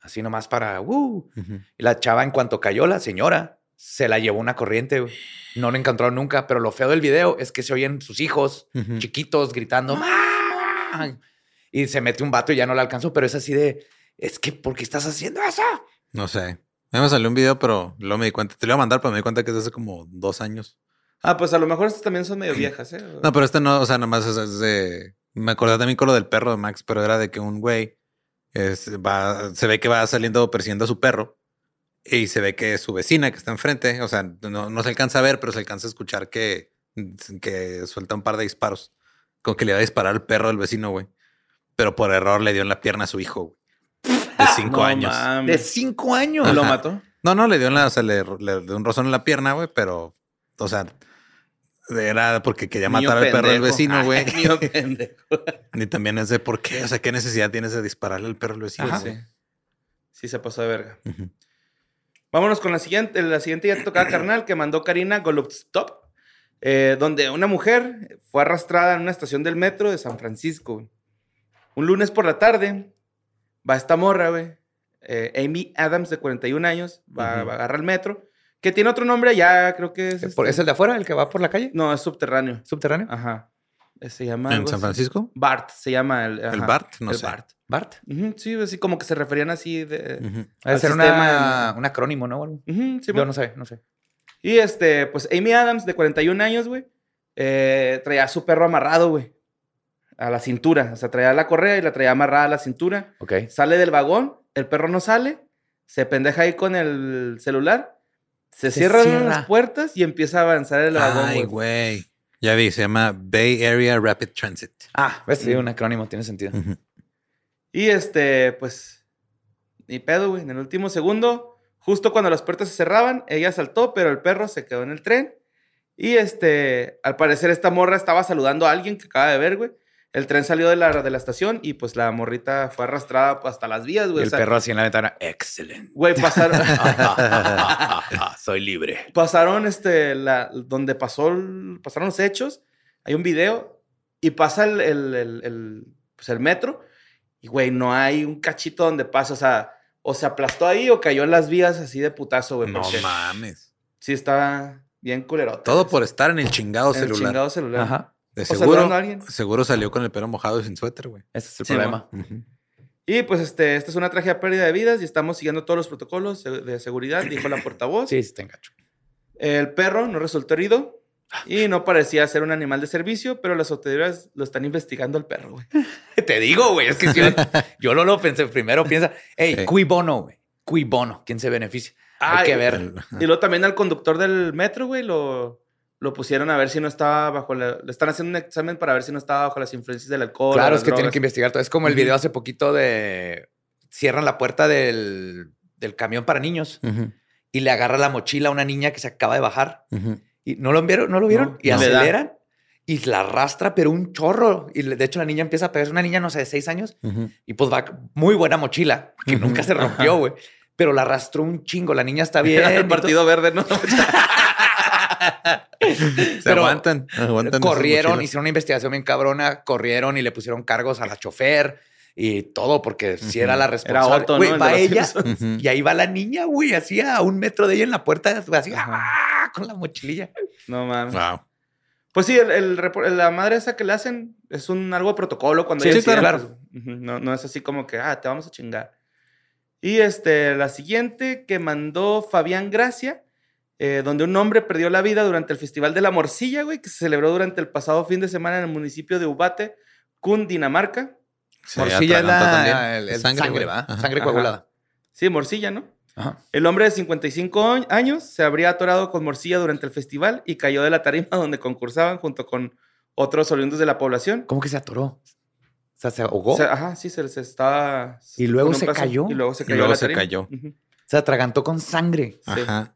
Speaker 5: Así nomás para... "Uh". Y la chava, en cuanto cayó, la señora se la llevó una corriente, güey. No la encontraron nunca. Pero lo feo del video es que se oyen sus hijos chiquitos gritando "¡Mamá!". Y se mete un vato y ya no la alcanzó. Pero es así de... Es que, ¿por qué estás haciendo eso?
Speaker 6: No sé. A mí me salió un video, pero luego me di cuenta. Te lo iba a mandar, pero me di cuenta que es de hace como dos años.
Speaker 3: Ah, pues a lo mejor estas también son medio viejas, ¿eh?
Speaker 6: No, pero este no, o sea, nada más es, de. Me acordé también con lo del perro de Max, pero era de que un güey es- va, se ve que va saliendo persiguiendo a su perro y se ve que su vecina que está enfrente, o sea, no, no se alcanza a ver, pero se alcanza a escuchar que, que suelta un par de disparos. Como que le iba a disparar al perro del vecino, güey. Pero por error le dio en la pierna a su hijo, güey. De cinco
Speaker 3: No
Speaker 6: años.
Speaker 5: De cinco años.
Speaker 3: ¿Lo
Speaker 6: Ajá.
Speaker 3: mató?
Speaker 6: No, no, le dio o sea, le, le dio un rozón en la pierna, güey, pero, o sea, era porque quería matar al perro del vecino, güey. Ni también es de por qué, o sea, qué necesidad tienes de dispararle al perro del vecino.
Speaker 3: Ajá.
Speaker 6: güey?
Speaker 3: Sí. Sí, se pasó de verga.
Speaker 6: Ujú.
Speaker 3: Vámonos con la siguiente. La siguiente ya te tocaba carnal que mandó Karina Golubstop, eh, donde una mujer fue arrastrada en una estación del metro de San Francisco. Un lunes por la tarde va esta morra, güey. eh, Amy Adams, de 41 años, va,
Speaker 6: Ujú.
Speaker 3: va a agarrar el metro, que tiene otro nombre allá, creo que es.
Speaker 5: ¿Por-
Speaker 3: este-
Speaker 5: ¿Es el de afuera, el que va por la calle?
Speaker 3: No, es subterráneo.
Speaker 5: ¿Subterráneo?
Speaker 3: Ajá. Eh, Se llama.
Speaker 6: ¿En San
Speaker 3: así.
Speaker 6: Francisco?
Speaker 3: Bart, se llama el.
Speaker 6: ¿El Bart? No
Speaker 3: el
Speaker 6: sé.
Speaker 3: Bart.
Speaker 5: ¿Bart?
Speaker 3: Ujú, sí, así como que se referían así de. Al
Speaker 5: ser
Speaker 3: sistema
Speaker 5: una, un acrónimo, ¿no?
Speaker 3: sí,
Speaker 5: Yo no sé, no sé.
Speaker 3: Y este, pues Amy Adams, de 41 años, güey, eh, traía a su perro amarrado, güey, a la cintura. O sea, traía la correa y la traía amarrada a la cintura.
Speaker 5: Ok.
Speaker 3: Sale del vagón, el perro no sale, se pendeja ahí con el celular, se,
Speaker 5: Se
Speaker 3: cierran
Speaker 5: cierra.
Speaker 3: las puertas y empieza a avanzar el vagón,
Speaker 6: Ay,
Speaker 3: güey.
Speaker 6: Ya vi, se llama Bay Area Rapid Transit.
Speaker 5: Ah, ves, sí, un acrónimo, tiene sentido.
Speaker 3: Y este, pues, ni pedo, güey. En el último segundo, justo cuando las puertas se cerraban, ella saltó, pero el perro se quedó en el tren. Y este, al parecer, esta morra estaba saludando a alguien que acaba de ver, güey. El tren salió de la, de la estación y pues la morrita fue arrastrada hasta las vías,
Speaker 5: Y
Speaker 3: güey.
Speaker 5: el
Speaker 3: O sea,
Speaker 5: perro así en la ventana. Excelente.
Speaker 3: Güey, pasaron,
Speaker 5: Soy libre.
Speaker 3: pasaron este, la, donde pasó, el- pasaron los hechos. Hay un video y pasa el, el, el- el, pues el metro. Y, güey, no hay un cachito donde pasa. O sea, o se aplastó ahí o cayó en las vías así de putazo, güey.
Speaker 6: No mames.
Speaker 3: Sí, estaba bien culero.
Speaker 6: Todo por estar en el chingado
Speaker 3: el
Speaker 6: celular.
Speaker 3: chingado celular.
Speaker 5: Ajá.
Speaker 6: De seguro,
Speaker 3: a alguien.
Speaker 6: seguro salió con el pelo mojado y sin suéter, güey.
Speaker 5: Ese es el
Speaker 3: Sí,
Speaker 5: problema.
Speaker 6: Ujú.
Speaker 3: Y pues este, esta es una tragedia pérdida de vidas y estamos siguiendo todos los protocolos de seguridad, dijo la portavoz.
Speaker 5: Sí, sí, te engacho.
Speaker 3: El perro no resultó herido y no parecía ser un animal de servicio, pero las autoridades lo están investigando al perro, güey.
Speaker 5: Te digo, güey, es que yo, yo no lo pensé. Primero piensa, hey,
Speaker 6: Sí.
Speaker 5: cui bono, güey. Cui bono. ¿Quién se beneficia? Hay
Speaker 3: Ay,
Speaker 5: que ver.
Speaker 6: El-
Speaker 3: Y luego también al conductor del metro, güey, lo, lo pusieron a ver si no estaba bajo la... Le están haciendo un examen para ver si no estaba bajo las influencias del alcohol.
Speaker 5: Claro, es que tienen que investigar todo. Es como el video hace poquito de cierran la puerta del, del camión para niños
Speaker 6: Ujú,
Speaker 5: y le agarra la mochila a una niña que se acaba de bajar.
Speaker 6: ujú.
Speaker 5: Y no lo vieron, no lo vieron.
Speaker 3: No,
Speaker 5: y
Speaker 3: no.
Speaker 5: Aceleran y la arrastra, pero un chorro. Y de hecho la niña empieza a pegarse. Una niña, no sé, de seis años.
Speaker 6: Ujú.
Speaker 5: Y pues va muy buena mochila, que nunca se rompió, güey. Pero la arrastró un chingo. La niña está bien.
Speaker 3: El partido verde, ¿no?
Speaker 6: Se
Speaker 5: Pero
Speaker 6: aguantan. aguantan
Speaker 5: corrieron, hicieron una investigación bien cabrona, corrieron y le pusieron cargos a la chofer y todo, porque si era la responsable.
Speaker 3: Era Otto,
Speaker 5: Güey,
Speaker 3: ¿no?
Speaker 5: Va ella y ahí va la niña, güey, así a un metro de ella en la puerta, así. ¡ah! con la mochililla.
Speaker 3: No mames.
Speaker 6: Wow.
Speaker 3: Pues sí, el, la madre esa que le hacen es un algo de protocolo cuando
Speaker 5: Sí, sí, claro.
Speaker 3: accidentes. Ujú, No, no es así como que, ah, te vamos a chingar. Y este, la siguiente que mandó Fabián Gracia, eh, donde un hombre perdió la vida durante el Festival de la Morcilla, güey, que se celebró durante el pasado fin de semana en el municipio de Ubate, Cundinamarca.
Speaker 6: Se
Speaker 5: Morcilla es la
Speaker 6: también.
Speaker 5: el- el
Speaker 6: Sangre. Ajá.
Speaker 5: Sangre
Speaker 3: Ajá.
Speaker 5: coagulada.
Speaker 3: Sí, Morcilla, ¿no?
Speaker 5: Ajá.
Speaker 3: El hombre de 55 añ- años se habría atorado con morcilla durante el festival y cayó de la tarima donde concursaban junto con otros oriundos de la población.
Speaker 5: ¿Cómo que se atoró? O sea, se ahogó.
Speaker 3: O sea, ajá, sí, se, se estaba...
Speaker 5: ¿Y luego se cayó?
Speaker 3: Y luego se
Speaker 6: Y
Speaker 3: cayó.
Speaker 6: luego
Speaker 3: a la
Speaker 6: se
Speaker 3: tarima.
Speaker 6: cayó.
Speaker 5: Se atragantó con sangre.
Speaker 3: Sí.
Speaker 6: Ajá.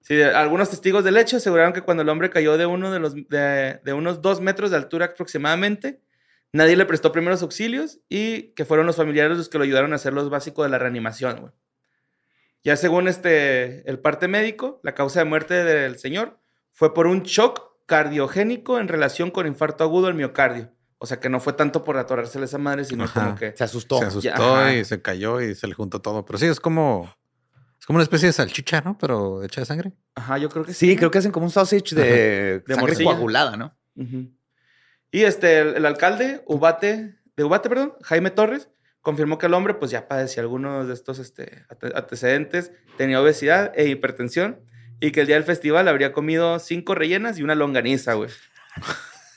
Speaker 3: Sí, algunos testigos del hecho aseguraron que cuando el hombre cayó de, uno de, los, de, de unos dos metros de altura aproximadamente, nadie le prestó primeros auxilios y que fueron los familiares los que lo ayudaron a hacer lo básico de la reanimación. güey. Ya según este, el parte médico, la causa de muerte del señor fue por un shock cardiogénico en relación con infarto agudo al miocardio. O sea, que no fue tanto por atorársele esa madre, sino
Speaker 6: Ajá.
Speaker 3: como que...
Speaker 5: Se asustó.
Speaker 6: Se asustó y se cayó y se le juntó todo. Pero sí, es como. Es como una especie de salchicha, ¿no? Pero hecha de sangre.
Speaker 3: Ajá, yo creo que sí.
Speaker 5: Sí, creo que hacen como un sausage de,
Speaker 3: De
Speaker 5: sangre
Speaker 3: morcilla.
Speaker 5: coagulada, ¿no?
Speaker 3: Ujú. Y este, el, el alcalde, Ubate, de Ubate, perdón, Jaime Torres, confirmó que el hombre pues ya padecía algunos de estos este, antecedentes, tenía obesidad e hipertensión y que el día del festival habría comido cinco rellenas y una longaniza, güey.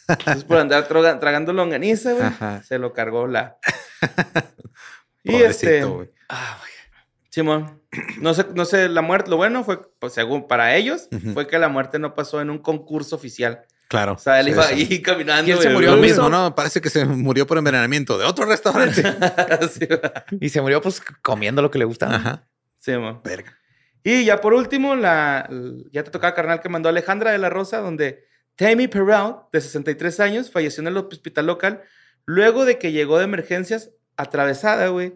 Speaker 3: Entonces por andar tragando longaniza, güey, se lo cargó la... y
Speaker 6: Pobrecito,
Speaker 3: este,
Speaker 6: güey.
Speaker 3: Simón, no sé, no sé, la muerte, lo bueno fue, pues según para ellos, fue que la muerte no pasó en un concurso oficial.
Speaker 6: Claro.
Speaker 3: O sea, él
Speaker 6: Sí,
Speaker 3: iba
Speaker 6: sí.
Speaker 3: ahí caminando.
Speaker 5: ¿Y él se murió
Speaker 6: Lo mismo, ¿no? Parece que se murió por envenenamiento de otro restaurante.
Speaker 3: Sí.
Speaker 5: Y se murió pues comiendo lo que le gusta.
Speaker 6: Ajá.
Speaker 3: Sí, mo.
Speaker 6: Verga.
Speaker 3: Y ya por último, la, ya te tocaba carnal que mandó Alejandra de la Rosa, donde Tammy Perrault, de 63 años, falleció en el hospital local luego de que llegó de emergencias atravesada, güey,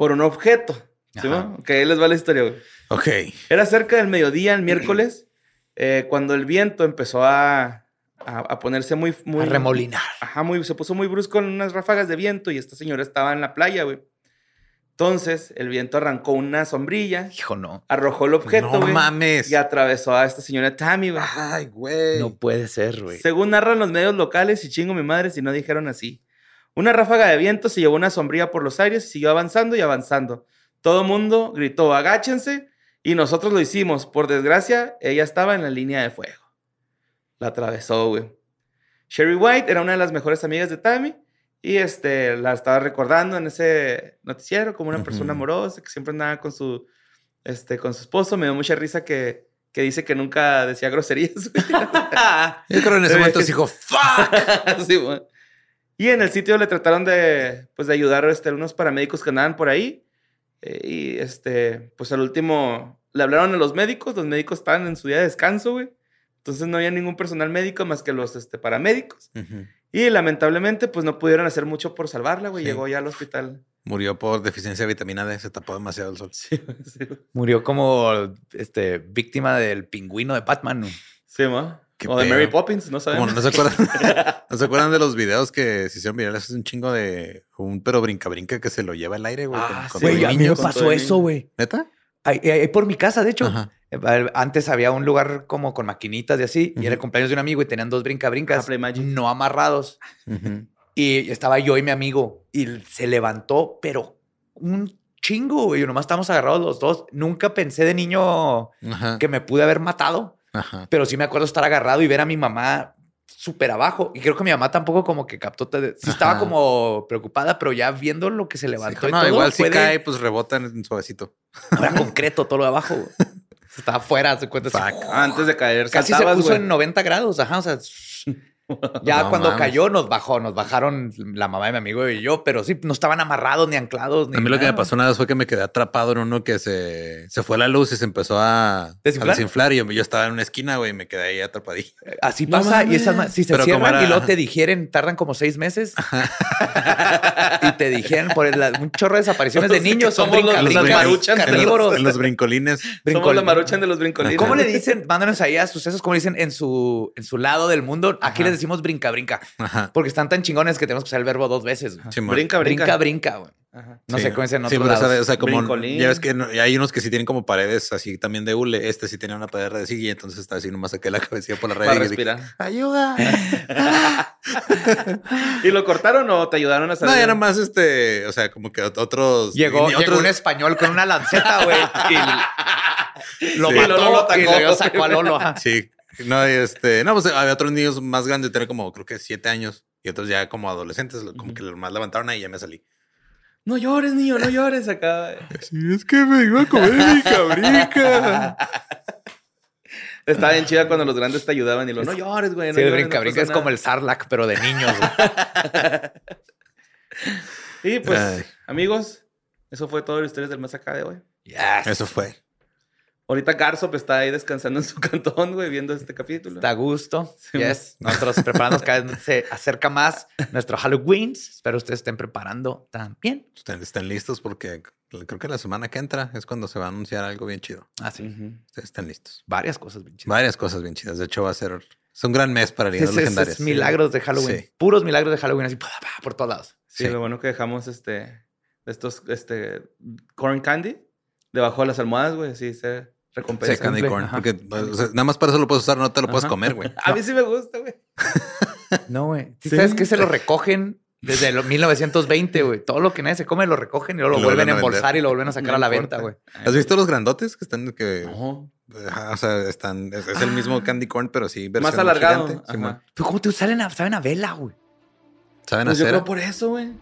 Speaker 3: por un objeto. ¿Sí,
Speaker 5: Ajá.
Speaker 3: mo? Que ahí les va la historia, güey.
Speaker 6: Ok.
Speaker 3: Era cerca del mediodía, el miércoles, eh, cuando el viento empezó a, a, a ponerse muy... muy
Speaker 5: A remolinar.
Speaker 3: Ajá, muy, se puso muy brusco en unas ráfagas de viento y esta señora estaba en la playa, güey. Entonces, el viento arrancó una sombrilla,
Speaker 5: Hijo, no.
Speaker 3: arrojó el objeto,
Speaker 6: no mames.
Speaker 3: y atravesó a esta señora Tammy, güey.
Speaker 6: Ay, güey.
Speaker 5: No puede ser, güey.
Speaker 3: Según narran los medios locales, y chingo mi madre si no dijeron así. Una ráfaga de viento se llevó una sombrilla por los aires y siguió avanzando y avanzando. Todo mundo gritó, agáchense, y nosotros lo hicimos. Por desgracia, ella estaba en la línea de fuego. La atravesó, güey. Sherry White era una de las mejores amigas de Tammy y este, la estaba recordando en ese noticiero como una persona amorosa que siempre andaba con su, este, con su esposo. Me dio mucha risa que, que dice que nunca decía groserías.
Speaker 6: Yo creo en ese momento dijo, fuck.
Speaker 3: Sí, güey. Y en el sitio le trataron de, pues, de ayudar este, unos paramédicos que andaban por ahí. Eh, y este, pues al último le hablaron a los médicos. Los médicos estaban en su día de descanso, güey. Entonces no había ningún personal médico más que los este, paramédicos.
Speaker 6: Ujú.
Speaker 3: Y lamentablemente, pues no pudieron hacer mucho por salvarla, güey.
Speaker 6: Sí.
Speaker 3: Llegó ya al hospital.
Speaker 6: Murió por deficiencia de vitamina D. Se tapó demasiado el sol.
Speaker 3: Sí, sí.
Speaker 5: Murió como este, víctima del pingüino de Batman. güey.
Speaker 3: Sí, ¿no?
Speaker 6: Qué
Speaker 3: O de. Mary Poppins, no sabemos.
Speaker 6: no se acuerdan, ¿no se acuerdan de los videos que se hicieron virales hace un chingo de un pero brinca brinca que se lo lleva al aire, güey?
Speaker 3: Ah,
Speaker 6: con-
Speaker 3: sí,
Speaker 5: a mí me pasó eso, güey.
Speaker 6: ¿Neta?
Speaker 5: Ahí, ahí por mi casa, de hecho.
Speaker 6: Ajá.
Speaker 5: Antes había un lugar como con maquinitas y así, y era el cumpleaños de un amigo y tenían dos
Speaker 3: Ah,
Speaker 5: brinca-brincas
Speaker 3: Play Magic.
Speaker 5: no amarrados. Y estaba yo y mi amigo y se levantó, pero un chingo, güey. Nomás estábamos agarrados los dos. Nunca pensé de niño
Speaker 6: Ajá.
Speaker 5: que me pude haber matado,
Speaker 6: Ajá.
Speaker 5: pero sí me acuerdo estar agarrado y ver a mi mamá súper abajo. Y creo que mi mamá tampoco como que captó. Sí estaba
Speaker 6: Ajá.
Speaker 5: como preocupada, pero ya viendo lo que se levantó. Y
Speaker 6: no,
Speaker 5: todo,
Speaker 6: igual si
Speaker 5: fue de-
Speaker 6: cae, pues rebota en suavecito.
Speaker 5: era concreto todo lo de abajo. Estaba afuera, se cuenta. así.
Speaker 3: Antes de caer,
Speaker 5: Casi se puso en 90 grados, ajá, o sea, ya
Speaker 6: No
Speaker 5: cuando
Speaker 6: mames.
Speaker 5: cayó nos bajó, nos bajaron la mamá de mi amigo y yo, pero sí, no estaban amarrados ni anclados. Ni
Speaker 6: A mí lo que me
Speaker 5: nada.
Speaker 6: pasó una vez fue que me quedé atrapado en uno que se, se fue la luz y se empezó a
Speaker 5: ¿Desinflar?
Speaker 6: a desinflar y yo, yo estaba en una esquina, güey, y me quedé ahí atrapadillo.
Speaker 5: Así
Speaker 3: No
Speaker 5: pasa y
Speaker 3: mames.
Speaker 5: esas ma- si se
Speaker 6: Pero
Speaker 5: cierran
Speaker 6: era-
Speaker 5: y luego te digieren, tardan como seis meses y te digieren por el- un chorro de desapariciones de
Speaker 3: Somos-
Speaker 5: niños, son
Speaker 3: somos los-
Speaker 5: brinca-
Speaker 3: los maruchan los-
Speaker 5: carnívoros.
Speaker 6: En los brincolines.
Speaker 3: Somos
Speaker 5: Brincol-
Speaker 3: la maruchan de los brincolines.
Speaker 5: ¿Cómo le dicen? Mándanos ahí a sucesos, ¿cómo le dicen en su, en su lado del mundo? Aquí
Speaker 6: Ajá.
Speaker 5: les decimos brinca, brinca,
Speaker 6: Ajá.
Speaker 5: porque están tan chingones que tenemos que usar el verbo dos veces.
Speaker 3: Brinca, brinca.
Speaker 5: Brinca, brinca, güey.
Speaker 3: Ajá.
Speaker 5: No
Speaker 6: Sí.
Speaker 5: sé cómo dicen en
Speaker 6: Sí, esa o sea, como
Speaker 3: Brincolín.
Speaker 6: ya ves que no- hay unos que sí tienen como paredes así también de hule. Este sí tenía una pared de silla, entonces está así nomás saqué la cabecilla por la red.
Speaker 3: Para
Speaker 6: y dije,
Speaker 3: respirar.
Speaker 6: Ayuda.
Speaker 3: ¿Y lo cortaron o te ayudaron a salir?
Speaker 6: no, ya nomás este, o sea, como que ot- otros.
Speaker 5: Llegó,
Speaker 6: y
Speaker 5: llegó
Speaker 6: otros-
Speaker 5: un español con una lanceta, güey. Y lo
Speaker 6: Sí.
Speaker 5: mató
Speaker 3: Lolo atacó.
Speaker 5: y luego sacó a Lolo. ajá.
Speaker 6: Sí. No, y este, no, pues había otros niños más grandes, tenían como creo que siete años y otros ya como adolescentes, como que los más levantaron ahí y ya me salí.
Speaker 3: No llores, niño, no llores acá.
Speaker 6: Sí, es que me iba a comer mi cabrica.
Speaker 3: Estaba bien chida cuando los grandes te ayudaban y lo no llores, güey. No
Speaker 5: Sí, el
Speaker 3: llores,
Speaker 5: brinca,
Speaker 3: no
Speaker 5: es como
Speaker 3: nada".
Speaker 5: el Sarlacc, pero de niños. güey.
Speaker 3: Y pues,
Speaker 6: Ay.
Speaker 3: amigos, eso fue todo las historias del más acá de hoy.
Speaker 5: Yes.
Speaker 6: Eso fue.
Speaker 3: Ahorita Garzop está ahí descansando en su cantón, güey, viendo este capítulo.
Speaker 5: Está a gusto.
Speaker 3: Sí,
Speaker 5: yes. Nosotros preparándonos cada vez se acerca más nuestro Halloween. Espero ustedes estén preparando también.
Speaker 6: Estén, estén listos porque creo que la semana que entra es cuando se va a anunciar algo bien chido.
Speaker 5: Ah, sí.
Speaker 3: Ujú.
Speaker 6: Ustedes estén listos.
Speaker 5: Varias cosas bien chidas.
Speaker 6: Varias cosas bien chidas. De hecho, va a ser Es un gran mes para
Speaker 5: Es,
Speaker 6: leyendas
Speaker 5: es-
Speaker 6: legendarias.
Speaker 5: es milagros de Halloween.
Speaker 6: Sí.
Speaker 5: Puros milagros de Halloween, así por todos lados.
Speaker 3: Sí,
Speaker 6: Sí.
Speaker 3: lo bueno que dejamos este, estos, este, corn candy debajo de las almohadas, güey. Sí, se recompensa.
Speaker 6: Sí, candy corn. Porque o sea, nada más para eso lo puedes usar, no te lo puedes comer, güey.
Speaker 3: A mí sí me gusta, güey.
Speaker 5: No, güey. ¿Sí. ¿Sabes que se lo recogen desde los 1920, güey? Todo lo que nadie se come lo recogen y luego lo
Speaker 6: lo
Speaker 5: vuelven a
Speaker 6: a
Speaker 5: embolsar y lo vuelven a sacar
Speaker 3: No
Speaker 5: a la
Speaker 3: importa.
Speaker 5: venta, güey.
Speaker 6: ¿Has visto los grandotes que están que
Speaker 3: No.
Speaker 6: Ajá, o sea, están es, es el mismo candy corn, pero sí versión
Speaker 3: Más alargado.
Speaker 6: gigante,
Speaker 3: Ajá.
Speaker 6: Simón.
Speaker 5: Pero ¿cómo te salen a, saben a vela, güey?
Speaker 6: ¿Saben
Speaker 3: Pues yo
Speaker 6: hacer?
Speaker 3: creo por eso, güey.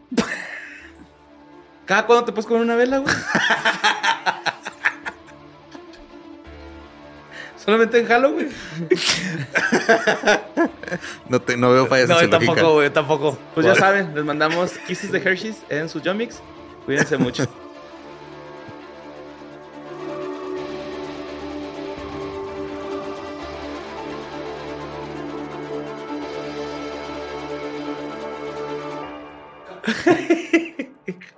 Speaker 3: ¿Cada cuándo te puedes comer una vela, güey? Solamente en Halloween.
Speaker 6: No, te, no veo fallas
Speaker 5: No,
Speaker 6: en
Speaker 5: yo tampoco, güey, tampoco.
Speaker 3: Pues ya saben, les mandamos kisses de Hershey's en sus Yomix. Cuídense mucho.